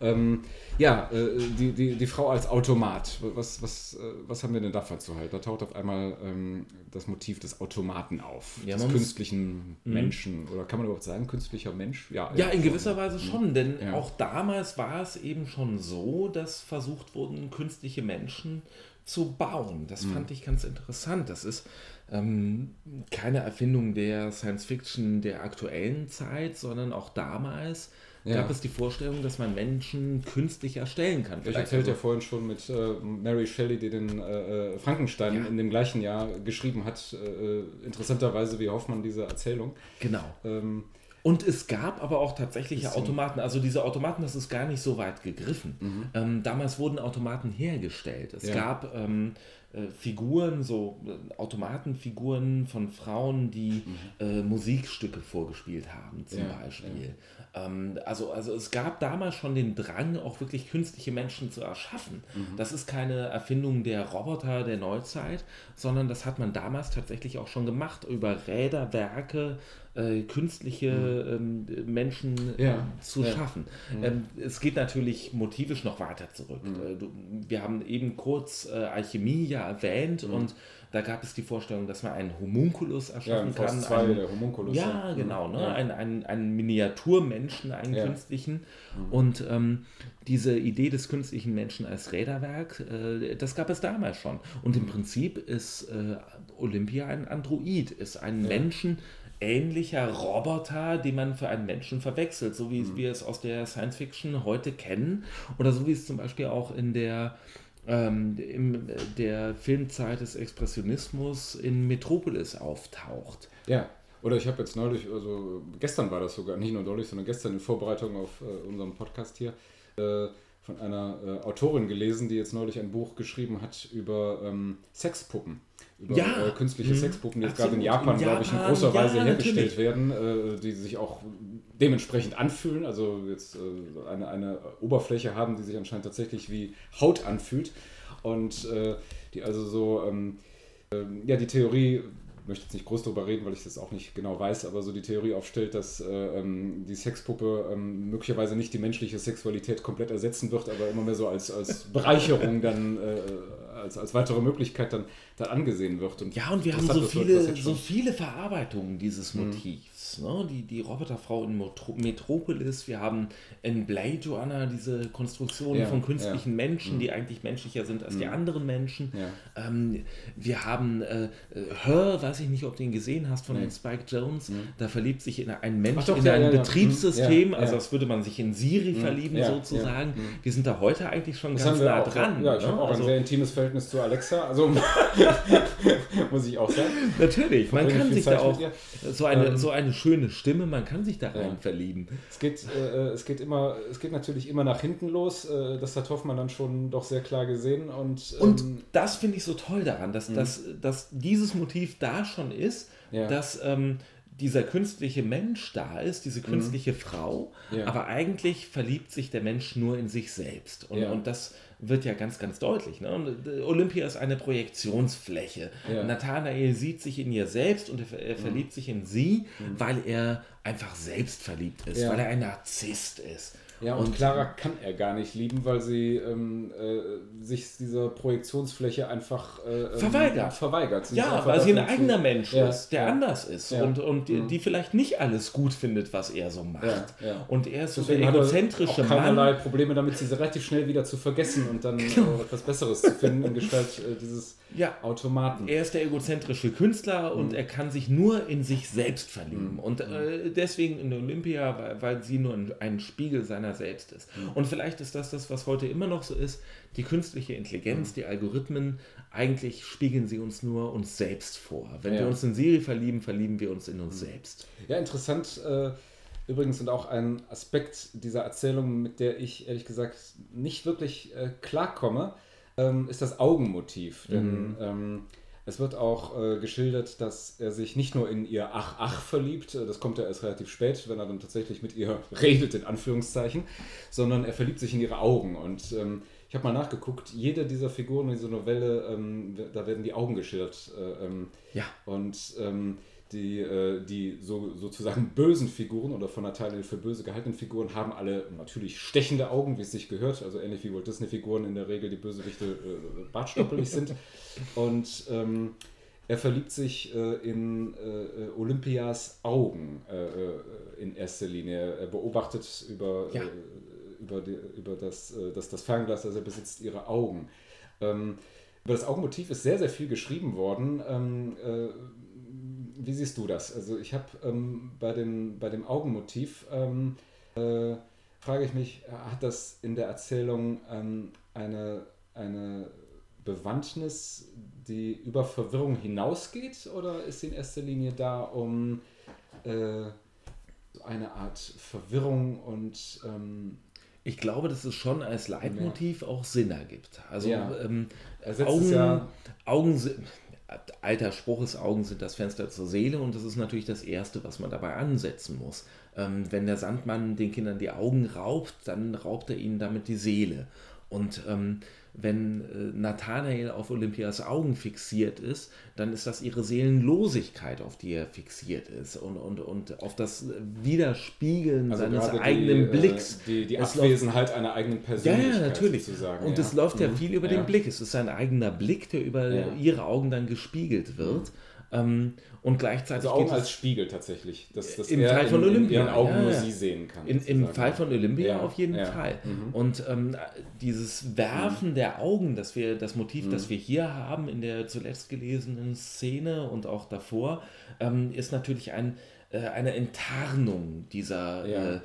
Ähm, ja, äh, die, die, die Frau als Automat. Was, was, äh, was haben wir denn davon zu halten? Da taucht auf einmal ähm, das Motiv des Automaten auf. Ja, des man muss- künstlichen Menschen. Oder kann man überhaupt sagen, künstlicher Mensch? Ja, in schon. gewisser Weise schon, denn Ja. auch damals war es eben schon so, dass versucht wurden, künstliche Menschen zu bauen. Das Mhm. fand ich ganz interessant. Das ist ähm, keine Erfindung der Science Fiction der aktuellen Zeit, sondern auch damals Ja. gab es die Vorstellung, dass man Menschen künstlich erstellen kann. Ich erzählte ja also- vorhin schon mit äh, Mary Shelley, die den äh, äh, Frankenstein Ja. in dem gleichen Jahr geschrieben hat. Äh, interessanterweise wie Hoffmann diese Erzählung. Genau. Ähm, Und es gab aber auch tatsächliche. Automaten. Also diese Automaten, das ist gar nicht so weit gegriffen. Mhm. Ähm, damals wurden Automaten hergestellt. Es Ja. gab ähm, äh, Figuren, so äh, Automatenfiguren von Frauen, die äh, Musikstücke vorgespielt haben, zum Mhm. Ja, Beispiel. Ähm, also, also es gab damals schon den Drang, auch wirklich künstliche Menschen zu erschaffen. Mhm. Das ist keine Erfindung der Roboter der Neuzeit, sondern das hat man damals tatsächlich auch schon gemacht, über Räderwerke äh, künstliche ähm, Menschen Mhm. Ja, äh, zu ja. schaffen. Ähm, es geht natürlich motivisch noch weiter zurück. Mhm. Äh, du, wir haben eben kurz äh, Alchemie ja erwähnt Mhm. und da gab es die Vorstellung, dass man einen Homunculus ja, erschaffen in kann. 2, einen- der Homunculus. ja, genau, ne? Ja. Ein, ein, ein Miniaturmenschen, einen Ja. künstlichen. Und ähm, diese Idee des künstlichen Menschen als Räderwerk, äh, das gab es damals schon. Und Mhm. im Prinzip ist äh, Olympia ein Android, ist ein Menschen ähnlicher Roboter, den man für einen Menschen verwechselt, so Mhm. wie wir es aus der Science Fiction heute kennen oder so wie es zum Beispiel auch in der ähm, in der Filmzeit des Expressionismus in Metropolis auftaucht. Ja. Oder ich habe jetzt neulich, also gestern war das sogar, nicht nur neulich, sondern gestern in Vorbereitung auf äh, unseren Podcast hier, äh, von einer äh, Autorin gelesen, die jetzt neulich ein Buch geschrieben hat über ähm, Sexpuppen. Über Ja. äh, künstliche Mhm. Sexpuppen, die jetzt gerade in. Japan, In glaube ich, in Japan, großer ja, Weise hergestellt natürlich. werden, äh, die sich auch dementsprechend anfühlen, also jetzt äh, eine, eine Oberfläche haben, die sich anscheinend tatsächlich wie Haut anfühlt und äh, die also so, ähm, ähm, ja, die Theorie, ich möchte jetzt nicht groß darüber reden, weil ich das auch nicht genau weiß, aber so die Theorie aufstellt, dass äh, ähm, die Sexpuppe ähm, möglicherweise nicht die menschliche Sexualität komplett ersetzen wird, aber immer mehr so als, als Bereicherung dann, äh, als, als weitere Möglichkeit dann, dann angesehen wird. Und Ja, und wir haben so viele, so viele Verarbeitungen dieses Motivs. Ne? Die, die Roboterfrau in Motro- Metropolis, wir haben in Blade Runner diese Konstruktion Ja, von künstlichen ja. Menschen, die eigentlich menschlicher sind als die anderen Menschen. Ja. Ähm, wir haben äh, Her, weiß ich nicht, ob du ihn gesehen hast, von Nee. Spike Jones. Da verliebt sich in ein Mensch doch, in ein. Betriebssystem, Mhm, also als würde man sich in Siri verlieben sozusagen. Wir sind da heute eigentlich schon Das ganz nah auch, dran. Ja, ich ne? habe auch Also- ein sehr intimes Verhältnis zu Alexa, also muss ich auch sagen. Natürlich, man kann sich Zeit da auch so eine, Ähm, so eine schöne Stimme, man kann sich da rein Ja. verlieben. Es geht, äh, es geht immer, es geht natürlich immer nach hinten los. Äh, das hat Hoffmann dann schon doch sehr klar gesehen und, Und ähm, das finde ich so toll daran, dass, dass, dass dieses Motiv da schon ist, Ja. dass ähm, dieser künstliche Mensch da ist, diese künstliche Frau, Ja. aber eigentlich verliebt sich der Mensch nur in sich selbst. Und, Ja. und das wird ja ganz, ganz deutlich. Ne? Äh, Olympia ist eine Projektionsfläche. Ja. Nathanael sieht sich in ihr selbst und er, er verliebt sich in sie, weil er einfach selbst verliebt ist, Ja. weil er ein Narzisst ist. Ja, und, Clara kann er gar nicht lieben, weil sie ähm, äh, sich dieser Projektionsfläche einfach äh, ähm, Verweigert. verweigert. Sie Ja, weil sie ein eigener Mensch Ja, ist, der ja. anders ist Ja. und, und die, die vielleicht nicht alles gut findet, was er so macht. Und er ist so Deswegen der hat er egozentrische auch keinerlei Mann. Probleme damit, sie relativ schnell wieder zu vergessen und dann äh, etwas Besseres zu finden in Gestalt äh, dieses Ja. Automaten. Er ist der egozentrische Künstler und er kann sich nur in sich selbst verlieben. Und äh, deswegen in Olympia, weil, weil sie nur ein, ein Spiegel seiner selbst ist. Und vielleicht ist das das, was heute immer noch so ist. Die künstliche Intelligenz, die Algorithmen, eigentlich spiegeln sie uns nur uns selbst vor. Wenn Ja. wir uns in Siri verlieben, verlieben wir uns in uns selbst. Ja, interessant. Äh, übrigens und auch ein Aspekt dieser Erzählung, mit der ich ehrlich gesagt nicht wirklich äh, klarkomme, ähm, ist das Augenmotiv. Denn ähm, es wird auch äh, geschildert, dass er sich nicht nur in ihr Ach-Ach verliebt, äh, das kommt ja erst relativ spät, wenn er dann tatsächlich mit ihr redet, in Anführungszeichen, sondern er verliebt sich in ihre Augen. Und ähm, ich habe mal nachgeguckt, jede dieser Figuren in dieser Novelle, ähm, da werden die Augen geschildert. Äh, ähm, Ja. und ähm, die, äh, die so, sozusagen bösen Figuren oder von Nathaniel für böse gehaltenen Figuren haben alle natürlich stechende Augen, wie es sich gehört. Also ähnlich wie Walt Disney-Figuren in der Regel die Bösewichte äh, bartstoppelig sind. Und ähm, er verliebt sich äh, in äh, äh, Olympias Augen äh, in erster Linie. Er beobachtet über, Ja. über, die, über das, das, das Fernglas, das er besitzt, ihre Augen. Ähm, über das Augenmotiv ist sehr, sehr viel geschrieben worden. Ähm, äh, wie siehst du das? Also ich habe ähm, bei, dem, bei dem Augenmotiv, ähm, äh, frage ich mich, hat das in der Erzählung ähm, eine, eine Bewandtnis, die über Verwirrung hinausgeht oder ist sie in erster Linie da, um äh, eine Art Verwirrung und ähm, Ich glaube, dass es schon als Leitmotiv auch Sinn ergibt. Also Ja. ähm, Augen, ja- Augen alter Spruch ist, Augen sind das Fenster zur Seele und das ist natürlich das Erste, was man dabei ansetzen muss. Ähm, wenn der Sandmann den Kindern die Augen raubt, dann raubt er ihnen damit die Seele. Und ähm, wenn äh, Nathanael auf Olympias Augen fixiert ist, dann ist das ihre Seelenlosigkeit, auf die er fixiert ist und, und, und auf das Widerspiegeln seines gerade eigenen die, Blicks. Äh, die, die Es Abwesenheit einer eigenen Ja, Persönlichkeit ja, natürlich. sozusagen. Und ja. es läuft ja Mhm. viel über Ja. den Blick. Es ist sein eigener Blick, der über Ja. ihre Augen dann gespiegelt wird. Ähm, und gleichzeitig Also Augen als Spiegel tatsächlich. Dass, dass Im Fall von in, in Olympia, ihren Augen ja, nur ja. sie sehen kann. in, im. Fall von Olympia Ja, auf jeden. Fall. Mhm. Und ähm, dieses Werfen der Augen, dass wir das Motiv, Mhm. das wir hier haben in der zuletzt gelesenen Szene und auch davor, ähm, ist natürlich ein, äh, eine Enttarnung dieser äh,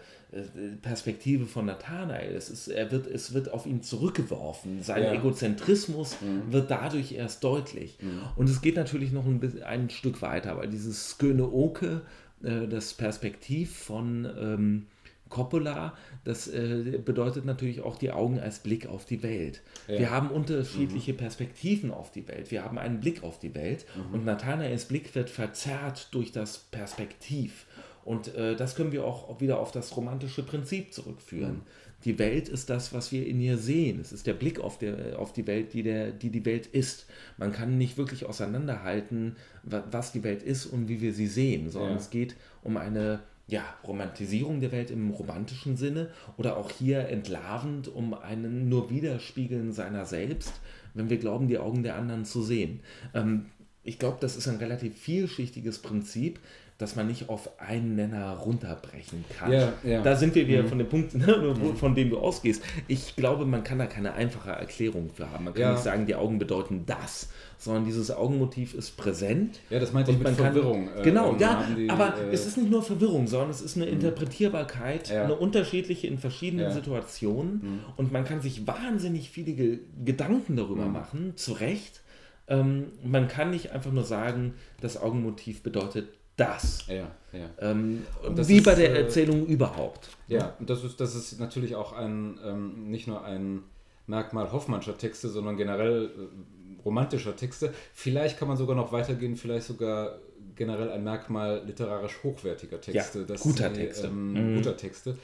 Perspektive von Nathanael. Es, ist, er wird, es wird auf ihn zurückgeworfen. Sein Ja. Egozentrismus wird dadurch erst deutlich. Und es geht natürlich noch ein, ein Stück weiter, weil dieses Sköne Oke, äh, das Perspektiv von ähm, Coppola, das äh, bedeutet natürlich auch die Augen als Blick auf die Welt. Ja. Wir haben unterschiedliche Perspektiven auf die Welt. Wir haben einen Blick auf die Welt und Nathanaels Blick wird verzerrt durch das Perspektiv. Und äh, das können wir auch wieder auf das romantische Prinzip zurückführen. Die Welt ist das, was wir in ihr sehen. Es ist der Blick auf, der, auf die Welt, die, der, die die Welt ist. Man kann nicht wirklich auseinanderhalten, wa- was die Welt ist und wie wir sie sehen, sondern Ja. es geht um eine ja, Romantisierung der Welt im romantischen Sinne oder auch hier entlarvend um einen nur Widerspiegeln seiner selbst, wenn wir glauben, die Augen der anderen zu sehen. Ähm, ich glaube, das ist ein relativ vielschichtiges Prinzip, das man nicht auf einen Nenner runterbrechen kann. Ja, ja. Da sind wir wieder von dem Punkt, ne, wo- von dem du ausgehst. Ich glaube, man kann da keine einfache Erklärung für haben. Man kann Ja. nicht sagen, die Augen bedeuten das, sondern dieses Augenmotiv ist präsent. Ja, das meinte ich mit man kann- Verwirrung. Äh, genau, ähm, ja, die, aber äh, es ist nicht nur Verwirrung, sondern es ist eine Interpretierbarkeit, Ja. eine unterschiedliche in verschiedenen. Situationen und man kann sich wahnsinnig viele Ge Gedanken darüber machen, zu Recht. Ähm, man kann nicht einfach nur sagen, das Augenmotiv bedeutet das. Ja, ja. Ähm, das wie ist, bei der äh, Erzählung überhaupt. Ja, und das ist, das ist natürlich auch ein, ähm, nicht nur ein Merkmal Hoffmannscher Texte, sondern generell äh, romantischer Texte. Vielleicht kann man sogar noch weitergehen, vielleicht sogar generell ein Merkmal literarisch hochwertiger Texte. Ja, guter sie, Texte. Ähm, Mhm. Guter Texte,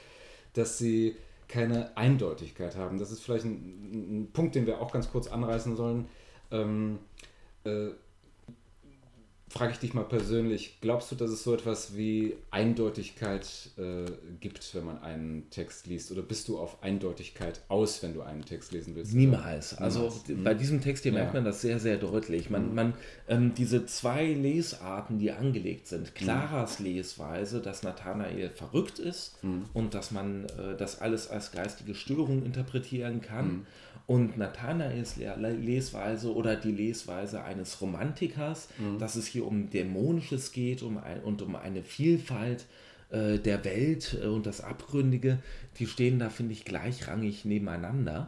dass sie keine Eindeutigkeit haben. Das ist vielleicht ein, ein Punkt, den wir auch ganz kurz anreißen sollen. Ähm, äh, frage ich dich mal persönlich, glaubst du, dass es so etwas wie Eindeutigkeit äh, gibt, wenn man einen Text liest? Oder bist du auf Eindeutigkeit aus, wenn du einen Text lesen willst? Niemals. Also Niemals. bei diesem Text hier Ja. merkt man das sehr, sehr deutlich. Man, man ähm, diese zwei Lesarten, die angelegt sind, Claras Lesweise, dass Nathanael verrückt ist und dass man äh, das alles als geistige Störung interpretieren kann. Und Nathanaels Le- Lesweise oder die Lesweise eines Romantikers, dass es hier um Dämonisches geht um ein, und um eine Vielfalt äh, der Welt äh, und das Abgründige, die stehen da, finde ich, gleichrangig nebeneinander.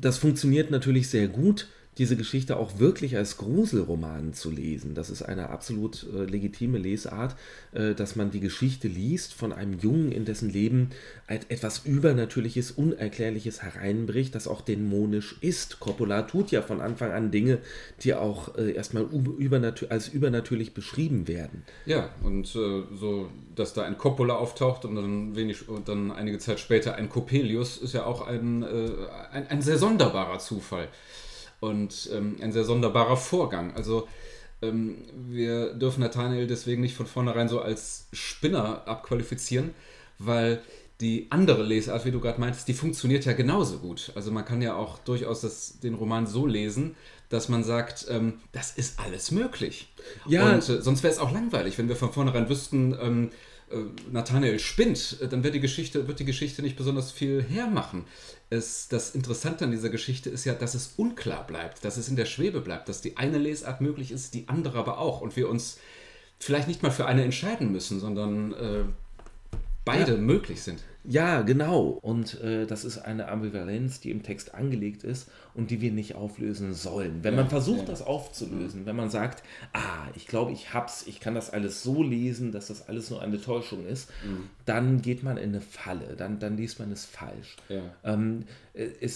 Das funktioniert natürlich sehr gut, diese Geschichte auch wirklich als Gruselroman zu lesen. Das ist eine absolut äh, legitime Lesart, äh, dass man die Geschichte liest von einem Jungen, in dessen Leben et- etwas Übernatürliches, Unerklärliches hereinbricht, das auch dämonisch ist. Coppola tut ja von Anfang an Dinge, die auch äh, erstmal übernatür als übernatürlich beschrieben werden. Ja, und äh, so, dass da ein Coppola auftaucht und dann, wenig, und dann einige Zeit später ein Coppelius, ist ja auch ein, äh, ein, ein sehr sonderbarer Zufall und ähm, ein sehr sonderbarer Vorgang. Also ähm, wir dürfen Nathanael deswegen nicht von vornherein so als Spinner abqualifizieren, weil die andere Lesart, wie du gerade meintest, die funktioniert ja genauso gut. Also man kann ja auch durchaus das, den Roman so lesen, dass man sagt, ähm, das ist alles möglich. Ja. Und äh, sonst wäre es auch langweilig, wenn wir von vornherein wüssten, ähm, äh, Nathanael spinnt, äh, dann wird die Geschichte, wird die Geschichte nicht besonders viel hermachen. Es, das Interessante an dieser Geschichte ist ja, dass es unklar bleibt, dass es in der Schwebe bleibt, dass die eine Lesart möglich ist, die andere aber auch. Und wir uns vielleicht nicht mal für eine entscheiden müssen, sondern äh, beide Ja. möglich sind. Ja, genau. Und äh, das ist eine Ambivalenz, die im Text angelegt ist und die wir nicht auflösen sollen. Wenn Ja, man versucht, ja. das aufzulösen, wenn man sagt, ah, ich glaube, ich hab's, ich kann das alles so lesen, dass das alles nur eine Täuschung ist, Mhm. dann geht man in eine Falle, dann, dann liest man es falsch. Ja. Ähm, äh, äh,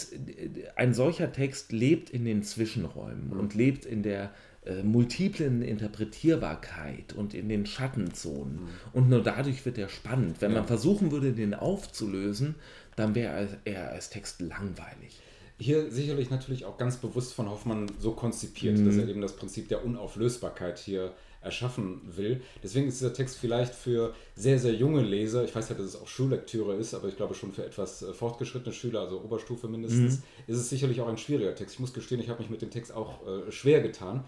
ein solcher Text lebt in den Zwischenräumen Mhm. und lebt in der äh, multiplen Interpretierbarkeit und in den Schattenzonen. Und nur dadurch wird er spannend. Wenn man versuchen würde, den aufzulösen, dann wäre er als Text langweilig. Hier sicherlich natürlich auch ganz bewusst von Hoffmann so konzipiert, dass er eben das Prinzip der Unauflösbarkeit hier erschaffen will. Deswegen ist dieser Text vielleicht für sehr, sehr junge Leser, ich weiß ja, dass es auch Schullektüre ist, aber ich glaube schon für etwas äh, fortgeschrittene Schüler, also Oberstufe mindestens, ist es sicherlich auch ein schwieriger Text. Ich muss gestehen, ich habe mich mit dem Text auch äh, schwer getan.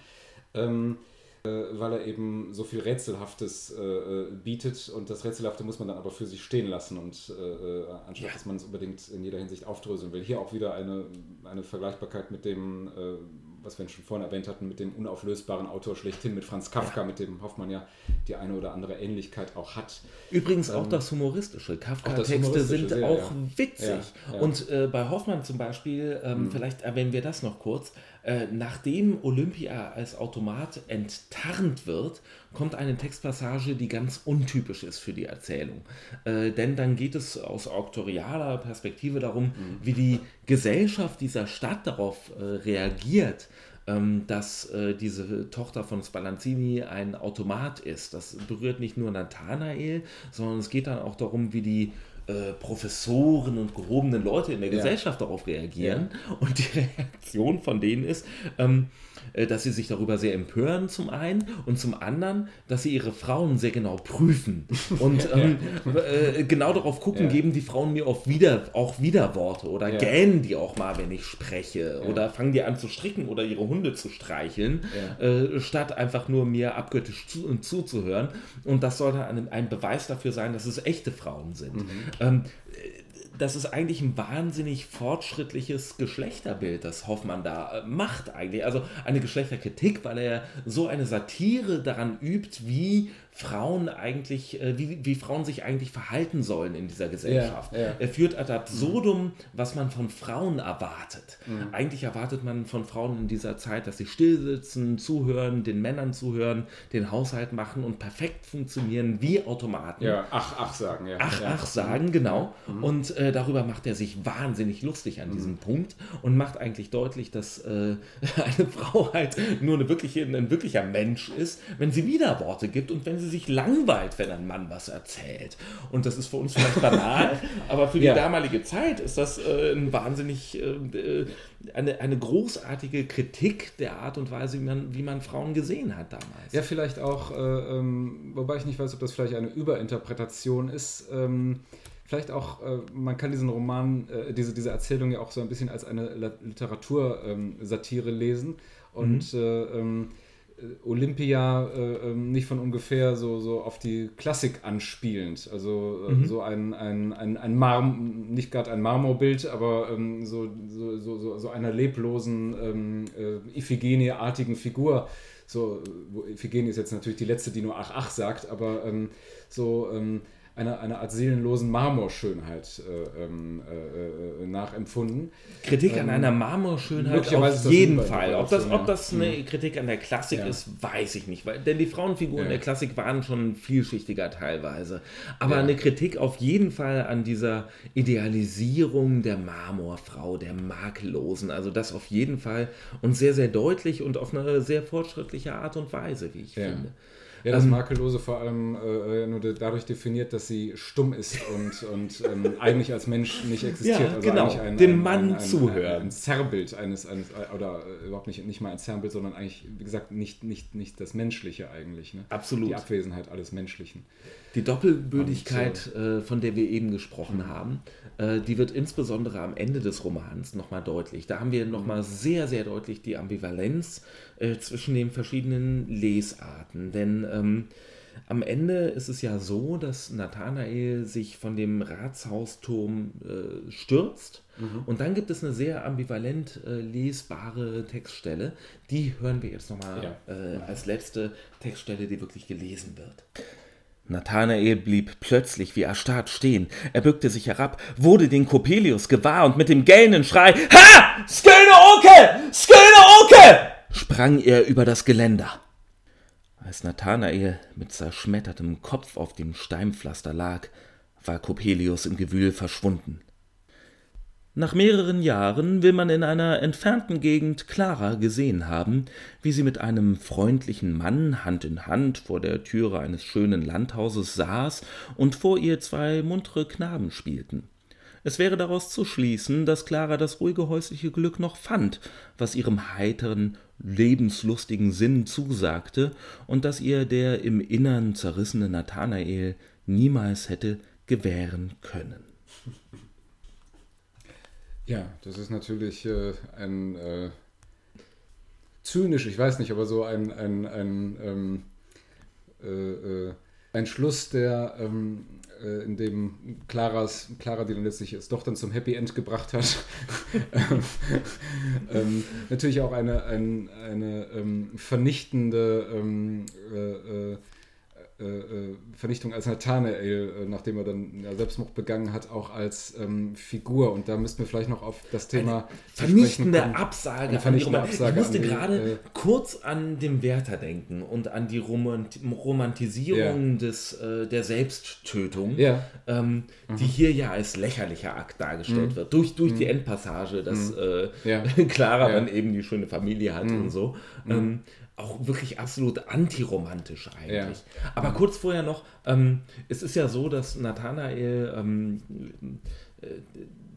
Ähm, äh, weil er eben so viel Rätselhaftes äh, äh, bietet und das Rätselhafte muss man dann aber für sich stehen lassen und äh, äh, anstatt Ja. dass man es unbedingt in jeder Hinsicht aufdröseln will. Hier auch wieder eine, eine Vergleichbarkeit mit dem, was wir schon vorhin erwähnt hatten, mit dem unauflösbaren Autor schlechthin, mit Franz Kafka, mit dem Hoffmann ja die eine oder andere Ähnlichkeit auch hat. Übrigens auch das Humoristische. Ähm, das Kafka-Texte Humoristische, sind sehr, auch ja. witzig. Ja, ja. Und äh, bei Hoffmann zum Beispiel, ähm, vielleicht erwähnen wir das noch kurz, äh, nachdem Olympia als Automat enttarnt wird, kommt eine Textpassage, die ganz untypisch ist für die Erzählung. Äh, denn dann geht es aus auktorialer Perspektive darum, wie die Gesellschaft dieser Stadt darauf äh, reagiert, ähm, dass äh, diese Tochter von Spallanzini ein Automat ist. Das berührt nicht nur Nathanael, sondern es geht dann auch darum, wie die äh, Professoren und gehobenen Leute in der Ja. Gesellschaft darauf reagieren. Und die Reaktion von denen ist, ähm, äh, dass sie sich darüber sehr empören, zum einen, und zum anderen, dass sie ihre Frauen sehr genau prüfen und ähm, äh, genau darauf gucken, Ja. geben die Frauen mir auch wieder, auch Widerworte oder Ja. gähnen die auch mal, wenn ich spreche oder fangen die an zu stricken oder ihre Hunde zu streicheln, äh, statt einfach nur mir abgöttisch zu, äh, zuzuhören. Und das soll dann ein, ein Beweis dafür sein, dass es echte Frauen sind. Ähm, das ist eigentlich ein wahnsinnig fortschrittliches Geschlechterbild, das Hoffmann da äh, macht eigentlich. Also eine Geschlechterkritik, weil er so eine Satire daran übt, wie Frauen eigentlich, äh, wie, wie Frauen sich eigentlich verhalten sollen in dieser Gesellschaft. Ja, ja. Er führt ad absurdum, was man von Frauen erwartet. Eigentlich erwartet man von Frauen in dieser Zeit, dass sie still sitzen, zuhören, den Männern zuhören, den Haushalt machen und perfekt funktionieren wie Automaten Ja, ach, ach sagen, ja. ach, ja. ach sagen, genau. Und äh, darüber macht er sich wahnsinnig lustig an diesem Punkt und macht eigentlich deutlich, dass äh, eine Frau halt nur eine wirkliche, ein wirklicher Mensch ist, wenn sie Widerworte gibt und wenn sie sich langweilt, wenn ein Mann was erzählt. Und das ist für uns vielleicht banal, aber für die Ja. damalige Zeit ist das äh, ein wahnsinnig äh, äh, eine, eine großartige Kritik der Art und Weise, wie man, wie man Frauen gesehen hat damals. Ja, vielleicht auch, äh, ähm, wobei ich nicht weiß, ob das vielleicht eine Überinterpretation ist. Ähm, vielleicht auch, äh, man kann diesen Roman, äh, diese, diese Erzählung ja auch so ein bisschen als eine Literatursatire lesen. Und äh, ähm, äh, Olympia äh, ähm, nicht von ungefähr so, so auf die Klassik anspielend. Also äh, so ein, ein, ein, ein Marm, nicht gerade ein Marmorbild, aber ähm, so, so, so, so, einer leblosen ähm, äh, Iphigenie-artigen Figur. So, äh, wo Iphigenie ist jetzt natürlich die letzte, die nur ach ach sagt, aber ähm, so ähm, eine, eine Art seelenlosen Marmorschönheit äh, ähm, äh, äh, nachempfunden. Kritik an einer Marmorschönheit auf jeden eine Fall. Ob das, ob das ja. eine Kritik an der Klassik Ja. ist, weiß ich nicht. Weil, denn die Frauenfiguren Ja. der Klassik waren schon vielschichtiger teilweise. Aber eine Kritik auf jeden Fall an dieser Idealisierung der Marmorfrau, der Makellosen. Also das auf jeden Fall und sehr, sehr deutlich und auf eine sehr fortschrittliche Art und Weise, wie ich finde. Ja, das Ähm, Makellose vor allem äh, nur de- dadurch definiert, dass sie stumm ist und, und ähm, eigentlich als Mensch nicht existiert. Ja, also genau. eigentlich Dem Mann zuhören. Ein, ein Zerrbild eines, eines äh, oder äh, überhaupt nicht, nicht mal ein Zerrbild, sondern eigentlich, wie gesagt, nicht, nicht, nicht das Menschliche eigentlich. Ne? Absolut. Die Abwesenheit alles Menschlichen. Die Doppelbödigkeit, äh, von der wir eben gesprochen haben, äh, die wird insbesondere am Ende des Romans nochmal deutlich. Da haben wir nochmal sehr, sehr deutlich die Ambivalenz äh, zwischen den verschiedenen Lesarten. Denn ähm, am Ende ist es ja so, dass Nathanael sich von dem Ratshausturm äh, stürzt. Und dann gibt es eine sehr ambivalent äh, lesbare Textstelle. Die hören wir jetzt nochmal Ja. äh, als letzte Textstelle, die wirklich gelesen wird. Nathanael blieb plötzlich wie erstarrt stehen. Er bückte sich herab, wurde den Coppelius gewahr und mit dem gellenden Schrei Ha! Skölne Oke! Skölne Oke! sprang er über das Geländer. Als Nathanael mit zerschmettertem Kopf auf dem Steinpflaster lag, war Coppelius im Gewühl verschwunden. Nach mehreren Jahren will man in einer entfernten Gegend Clara gesehen haben, wie sie mit einem freundlichen Mann Hand in Hand vor der Türe eines schönen Landhauses saß und vor ihr zwei muntere Knaben spielten. Es wäre daraus zu schließen, dass Clara das ruhige häusliche Glück noch fand, was ihrem heiteren, lebenslustigen Sinn zusagte und dass ihr der im Innern zerrissene Nathanael niemals hätte gewähren können. Ja, das ist natürlich äh, ein äh, zynisch, ich weiß nicht, aber so ein, ein, ein, ähm, äh, äh, ein Schluss, der ähm, äh, in dem Claras, Clara, die dann letztlich es doch dann zum Happy End gebracht hat, ähm, natürlich auch eine, ein, eine ähm, vernichtende ähm, äh, äh, Vernichtung als Nathanael, äh, nachdem er dann ja, Selbstmord begangen hat, auch als ähm, Figur. Und da müssten wir vielleicht noch auf das Thema sprechen vernichtende. Absage. Eine vernichtende Absage ich musste die, gerade äh, kurz an den Werther denken und an die Romant Romantisierung Ja. des, äh, der Selbsttötung, Ja. ähm, die hier ja als lächerlicher Akt dargestellt wird. Durch, durch die Endpassage, dass äh, Ja. Clara Ja. dann eben die schöne Familie hat und so. Ähm, auch wirklich absolut antiromantisch eigentlich. Aber kurz vorher noch, ähm, es ist ja so, dass Nathanael ähm, äh,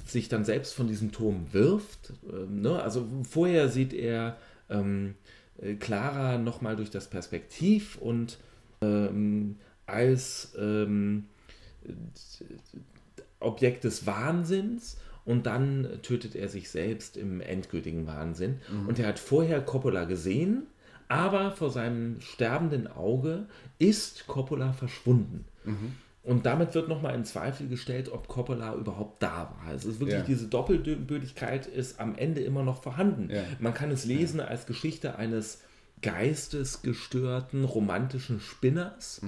sich dann selbst von diesem Turm wirft. Ähm, ne? Also vorher sieht er ähm, äh, Clara nochmal durch das Perspektiv und ähm, als ähm, Objekt des Wahnsinns und dann tötet er sich selbst im endgültigen Wahnsinn. Und er hat vorher Coppola gesehen, aber vor seinem sterbenden Auge ist Coppola verschwunden. Und damit wird nochmal in Zweifel gestellt, ob Coppola überhaupt da war. Es ist wirklich Ja. diese Doppelbödigkeit ist am Ende immer noch vorhanden. Ja. Man kann es lesen als Geschichte eines geistesgestörten, romantischen Spinners,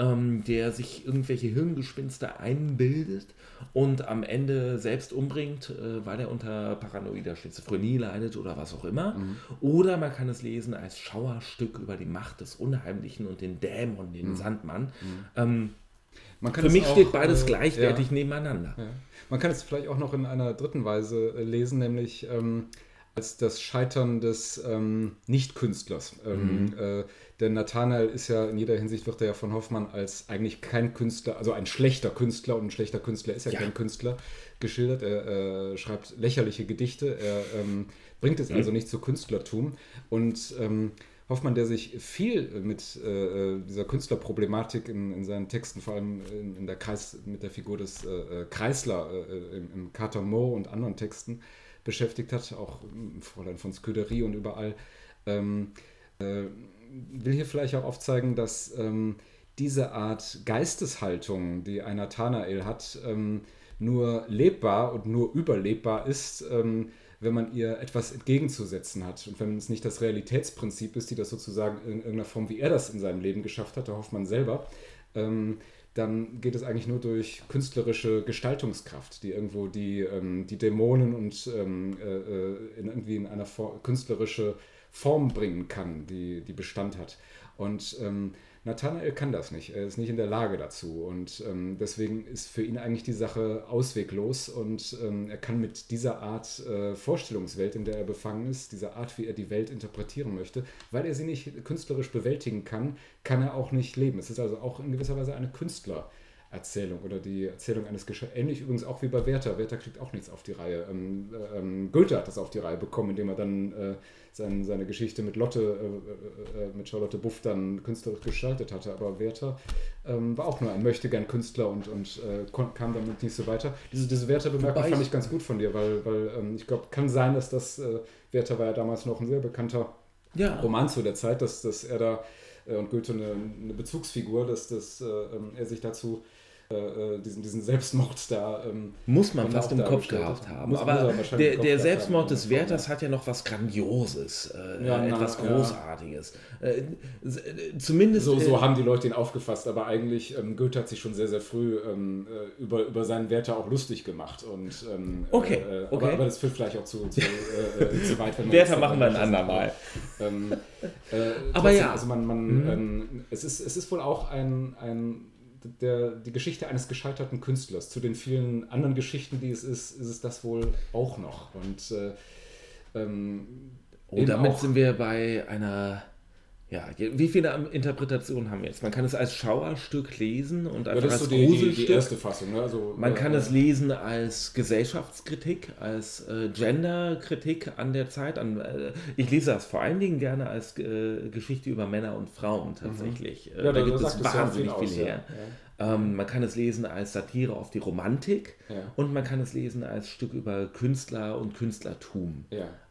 ähm, der sich irgendwelche Hirngespinste einbildet und am Ende selbst umbringt, äh, weil er unter paranoider Schizophrenie leidet oder was auch immer. Oder man kann es lesen als Schauerstück über die Macht des Unheimlichen und den Dämon, den Sandmann. Ähm, Für mich auch, steht beides äh, gleichwertig ja, nebeneinander. Ja. Man kann es vielleicht auch noch in einer dritten Weise äh, lesen, nämlich ähm, als das Scheitern des ähm, Nicht-Künstlers. Ähm, mhm. äh, denn Nathanael ist ja in jeder Hinsicht, wird er ja von Hoffmann als eigentlich kein Künstler, also ein schlechter Künstler und ein schlechter Künstler ist ja, ja. kein Künstler, geschildert. Er äh, schreibt lächerliche Gedichte, er ähm, bringt es mhm. also nicht zu Künstlertum. Und ähm, Hoffmann, der sich viel mit äh, dieser Künstlerproblematik in, in, seinen Texten, vor allem in, in, der Kreis, mit der Figur des äh, Kreisler äh, im, im Kater Mo und anderen Texten beschäftigt hat, auch im Fräulein von Scuderie und überall, ähm, äh, will hier vielleicht auch aufzeigen, dass ähm, diese Art Geisteshaltung, die ein Nathanael hat, ähm, nur lebbar und nur überlebbar ist, ähm, wenn man ihr etwas entgegenzusetzen hat. Und wenn es nicht das Realitätsprinzip ist, die das sozusagen in irgendeiner Form, wie er das in seinem Leben geschafft hat, der Hoffmann selber, ähm, dann geht es eigentlich nur durch künstlerische Gestaltungskraft, die irgendwo die, ähm, die Dämonen und ähm, äh, äh in irgendwie in eine For künstlerische Form bringen kann, die, die Bestand hat. Und ähm, Nathanael kann das nicht. Er ist nicht in der Lage dazu. Und ähm, deswegen ist für ihn eigentlich die Sache ausweglos. Und ähm, er kann mit dieser Art äh, Vorstellungswelt, in der er befangen ist, dieser Art, wie er die Welt interpretieren möchte, weil er sie nicht künstlerisch bewältigen kann, kann er auch nicht leben. Es ist also auch in gewisser Weise eine Künstler. Erzählung oder die Erzählung eines Geschehens. Ähnlich übrigens auch wie bei Werther. Werther kriegt auch nichts auf die Reihe. Ähm, ähm, Goethe hat das auf die Reihe bekommen, indem er dann äh, sein, seine Geschichte mit Lotte, äh, äh, äh, mit Charlotte Buff dann künstlerisch gestaltet hatte. Aber Werther ähm, war auch nur ein Möchtegern-Künstler und, und äh, kam damit nicht so weiter. Diese, diese Werther-Bemerkung fand ich ganz gut von dir, weil, weil ähm, ich glaube, kann sein, dass das, äh, Werther war ja damals noch ein sehr bekannter ja. Roman zu der Zeit, dass, dass er da äh, und Goethe eine, eine Bezugsfigur, dass, dass ähm, er sich dazu äh, äh, diesen, diesen Selbstmord da. Ähm, muss man fast im Kopf gehabt haben. Muss, Aber muss der, der Selbstmord haben, des Werthers hat ja noch was Grandioses, äh, ja, etwas na, Großartiges. Ja. Äh, zumindest. So, so haben die Leute ihn aufgefasst, aber eigentlich, ähm, Goethe hat sich schon sehr, sehr früh ähm, über, über seinen Werther auch lustig gemacht. Und, ähm, okay, äh, okay. Aber, aber, das führt vielleicht auch zu, zu, zu weit. Wenn Werther machen wir ein andermal. Ähm, aber ja. Also man, man, mhm. Ähm, es, ist, es ist wohl auch ein, ein der, die Geschichte eines gescheiterten Künstlers. Zu den vielen anderen Geschichten, die es ist, ist es das wohl auch noch. Und äh, ähm, oh, damit sind wir bei einer ja, wie viele Interpretationen haben wir jetzt? Man kann es als Schauerstück lesen und einfach ja, als so die, Gruselstück. Die, die erste Fassung. Ne? Also, Man äh, kann es lesen als Gesellschaftskritik, als äh, Genderkritik an der Zeit. An, äh, ich lese das vor allen Dingen gerne als äh, Geschichte über Männer und Frauen tatsächlich. Mhm. Ja, da, gibt es wahnsinnig viel, viel her. Ja. Ähm, man kann es lesen als Satire auf die Romantik und man kann es lesen als Stück über Künstler und Künstlertum.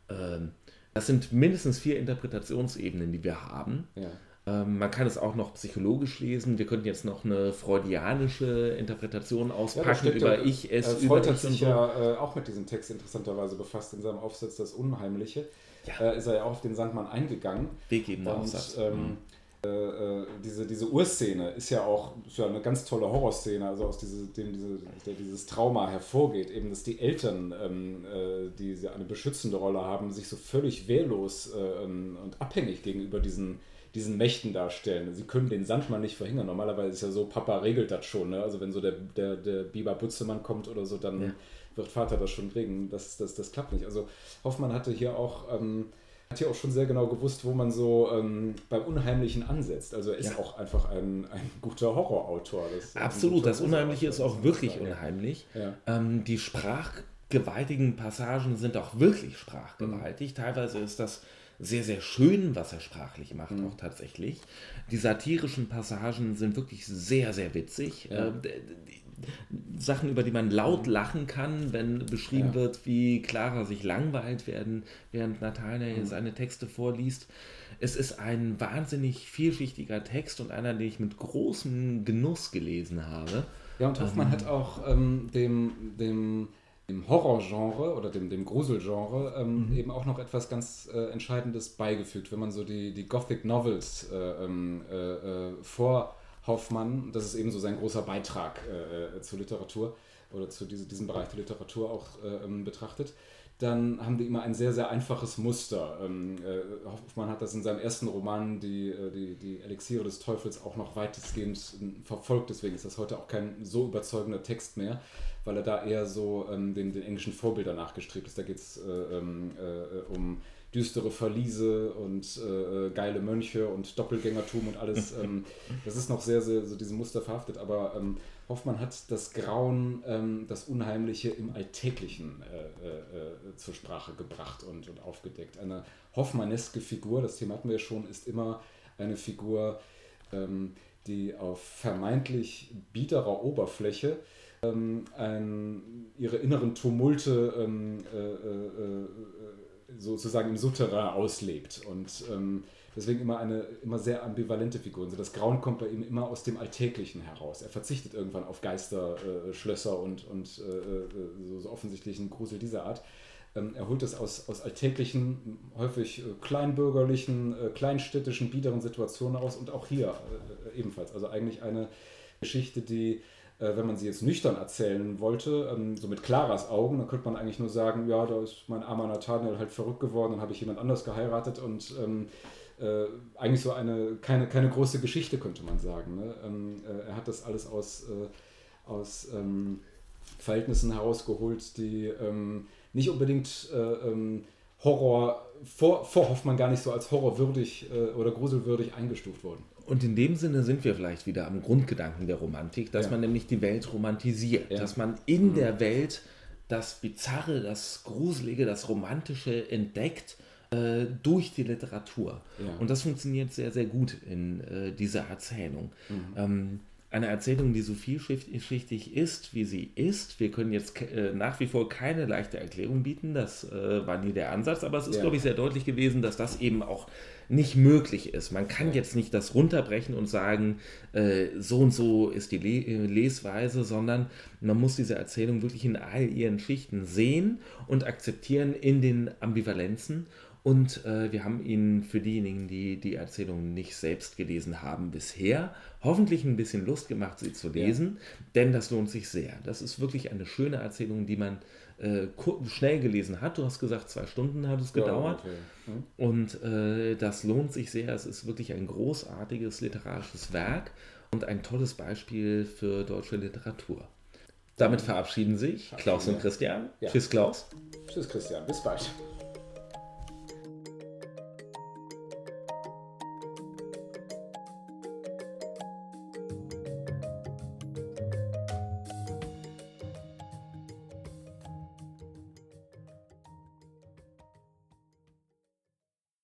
Ähm, das sind mindestens vier Interpretationsebenen, die wir haben. Ja. Ähm, man kann es auch noch psychologisch lesen. Wir könnten jetzt noch eine freudianische Interpretation auspacken ja, über ja, Ich, Es, äh, Freud hat sich so. ja äh, auch mit diesem Text interessanterweise befasst in seinem Aufsatz Das Unheimliche. Äh, ist er ja auch auf den Sandmann eingegangen. Weggebender Aufsatz. Ähm, mhm. Äh, äh, diese, diese Urszene ist ja auch ist ja eine ganz tolle Horrorszene, also aus diese, dem diese, dieses Trauma hervorgeht, eben dass die Eltern, ähm, äh, die eine beschützende Rolle haben, sich so völlig wehrlos äh, ähm, und abhängig gegenüber diesen, diesen Mächten darstellen. Sie können den Sandmann nicht verhindern. Normalerweise ist ja so, Papa regelt das schon. Ne? Also wenn so der, der, der Biber Butzemann kommt oder so, dann ja. wird Vater das schon regeln. Das, das, das klappt nicht. Also Hoffmann hatte hier auch... Ähm, hat hier auch schon sehr genau gewusst, wo man so ähm, beim Unheimlichen ansetzt. Also er ist ja. auch einfach ein, ein guter Horrorautor. Das Absolut, das Unheimliche ist auch wirklich unheimlich. Ja. Ähm, die sprachgewaltigen Passagen sind auch wirklich sprachgewaltig. Mhm. Teilweise ist das sehr, sehr schön, was er sprachlich macht, mhm. auch tatsächlich. Die satirischen Passagen sind wirklich sehr, sehr witzig. Ja. Sachen, über die man laut mhm. lachen kann, wenn beschrieben ja. wird, wie Clara sich langweilt werden, während Nathanael mhm. seine Texte vorliest. Es ist ein wahnsinnig vielschichtiger Text und einer, den ich mit großem Genuss gelesen habe. Ja, und Hoffmann ähm, hat auch ähm, dem, dem, dem Horrorgenre oder dem, dem Gruselgenre ähm, mhm. eben auch noch etwas ganz äh, Entscheidendes beigefügt. Wenn man so die, die Gothic Novels äh, ähm, äh, äh vor Hoffmann, das ist eben so sein großer Beitrag äh, äh, zur Literatur oder zu diese, diesem Bereich der Literatur auch äh, ähm, betrachtet. dann haben die immer ein sehr, sehr einfaches Muster. Ähm, äh, Hoffmann hat das in seinem ersten Roman, die, äh, die, die Elixiere des Teufels, auch noch weitestgehend verfolgt. Deswegen ist das heute auch kein so überzeugender Text mehr, weil er da eher so ähm, den, den englischen Vorbildern nachgestrebt ist. Da geht es äh, ähm, äh, um düstere Verliese und äh, geile Mönche und Doppelgängertum und alles. Ähm, das ist noch sehr, sehr so diesem Muster verhaftet, aber ähm, Hoffmann hat das Grauen, ähm, das Unheimliche im Alltäglichen äh, äh, äh, zur Sprache gebracht und, und aufgedeckt. Eine Hoffmanneske Figur, das Thema hatten wir ja schon, ist immer eine Figur, ähm, die auf vermeintlich biederer Oberfläche ähm, ein, ihre inneren Tumulte ähm, äh, äh, sozusagen im Souterrain auslebt. Und ähm, deswegen immer eine immer sehr ambivalente Figur. Also das Grauen kommt bei ihm immer aus dem Alltäglichen heraus. Er verzichtet irgendwann auf Geisterschlösser äh, und, und äh, äh, so, so offensichtlichen Grusel dieser Art. Ähm, er holt es aus, aus alltäglichen, häufig äh, kleinbürgerlichen, äh, kleinstädtischen, biederen Situationen aus und auch hier äh, ebenfalls. Also eigentlich eine Geschichte, die wenn man sie jetzt nüchtern erzählen wollte, ähm, so mit Claras Augen, dann könnte man eigentlich nur sagen, ja, da ist mein armer Nathaniel halt verrückt geworden, dann habe ich jemand anders geheiratet und ähm, äh, eigentlich so eine, keine, keine große Geschichte, könnte man sagen. Ne? Ähm, äh, er hat das alles aus, äh, aus ähm, Verhältnissen herausgeholt, die ähm, nicht unbedingt äh, ähm, Horror, vor, vor Hoffmann gar nicht so als horrorwürdig äh, oder gruselwürdig eingestuft wurden. Und in dem Sinne sind wir vielleicht wieder am Grundgedanken der Romantik, dass ja. man nämlich die Welt romantisiert, ja. dass man in mhm. der Welt das Bizarre, das Gruselige, das Romantische entdeckt äh, durch die Literatur. Ja. Und das funktioniert sehr, sehr gut in äh, dieser Erzählung. Mhm. Ähm, eine Erzählung, die so vielschichtig ist, wie sie ist. Wir können jetzt äh, nach wie vor keine leichte Erklärung bieten, das äh, war nie der Ansatz, aber es ist, ja. glaube ich, sehr deutlich gewesen, dass das eben auch nicht möglich ist. Man kann jetzt nicht das runterbrechen und sagen, äh, so und so ist die Le äh, Lesweise, sondern man muss diese Erzählung wirklich in all ihren Schichten sehen und akzeptieren in den Ambivalenzen und äh, wir haben ihn für diejenigen, die die Erzählung nicht selbst gelesen haben bisher, hoffentlich ein bisschen Lust gemacht, sie zu lesen, ja. denn das lohnt sich sehr. Das ist wirklich eine schöne Erzählung, die man äh, schnell gelesen hat. Du hast gesagt, zwei Stunden hat es gedauert. Ja, okay. hm. Und äh, das lohnt sich sehr. Es ist wirklich ein großartiges literarisches Werk und ein tolles Beispiel für deutsche Literatur. Damit verabschieden sich Klaus und Christian. Ja. Tschüss, Klaus. Tschüss, Christian. Bis bald.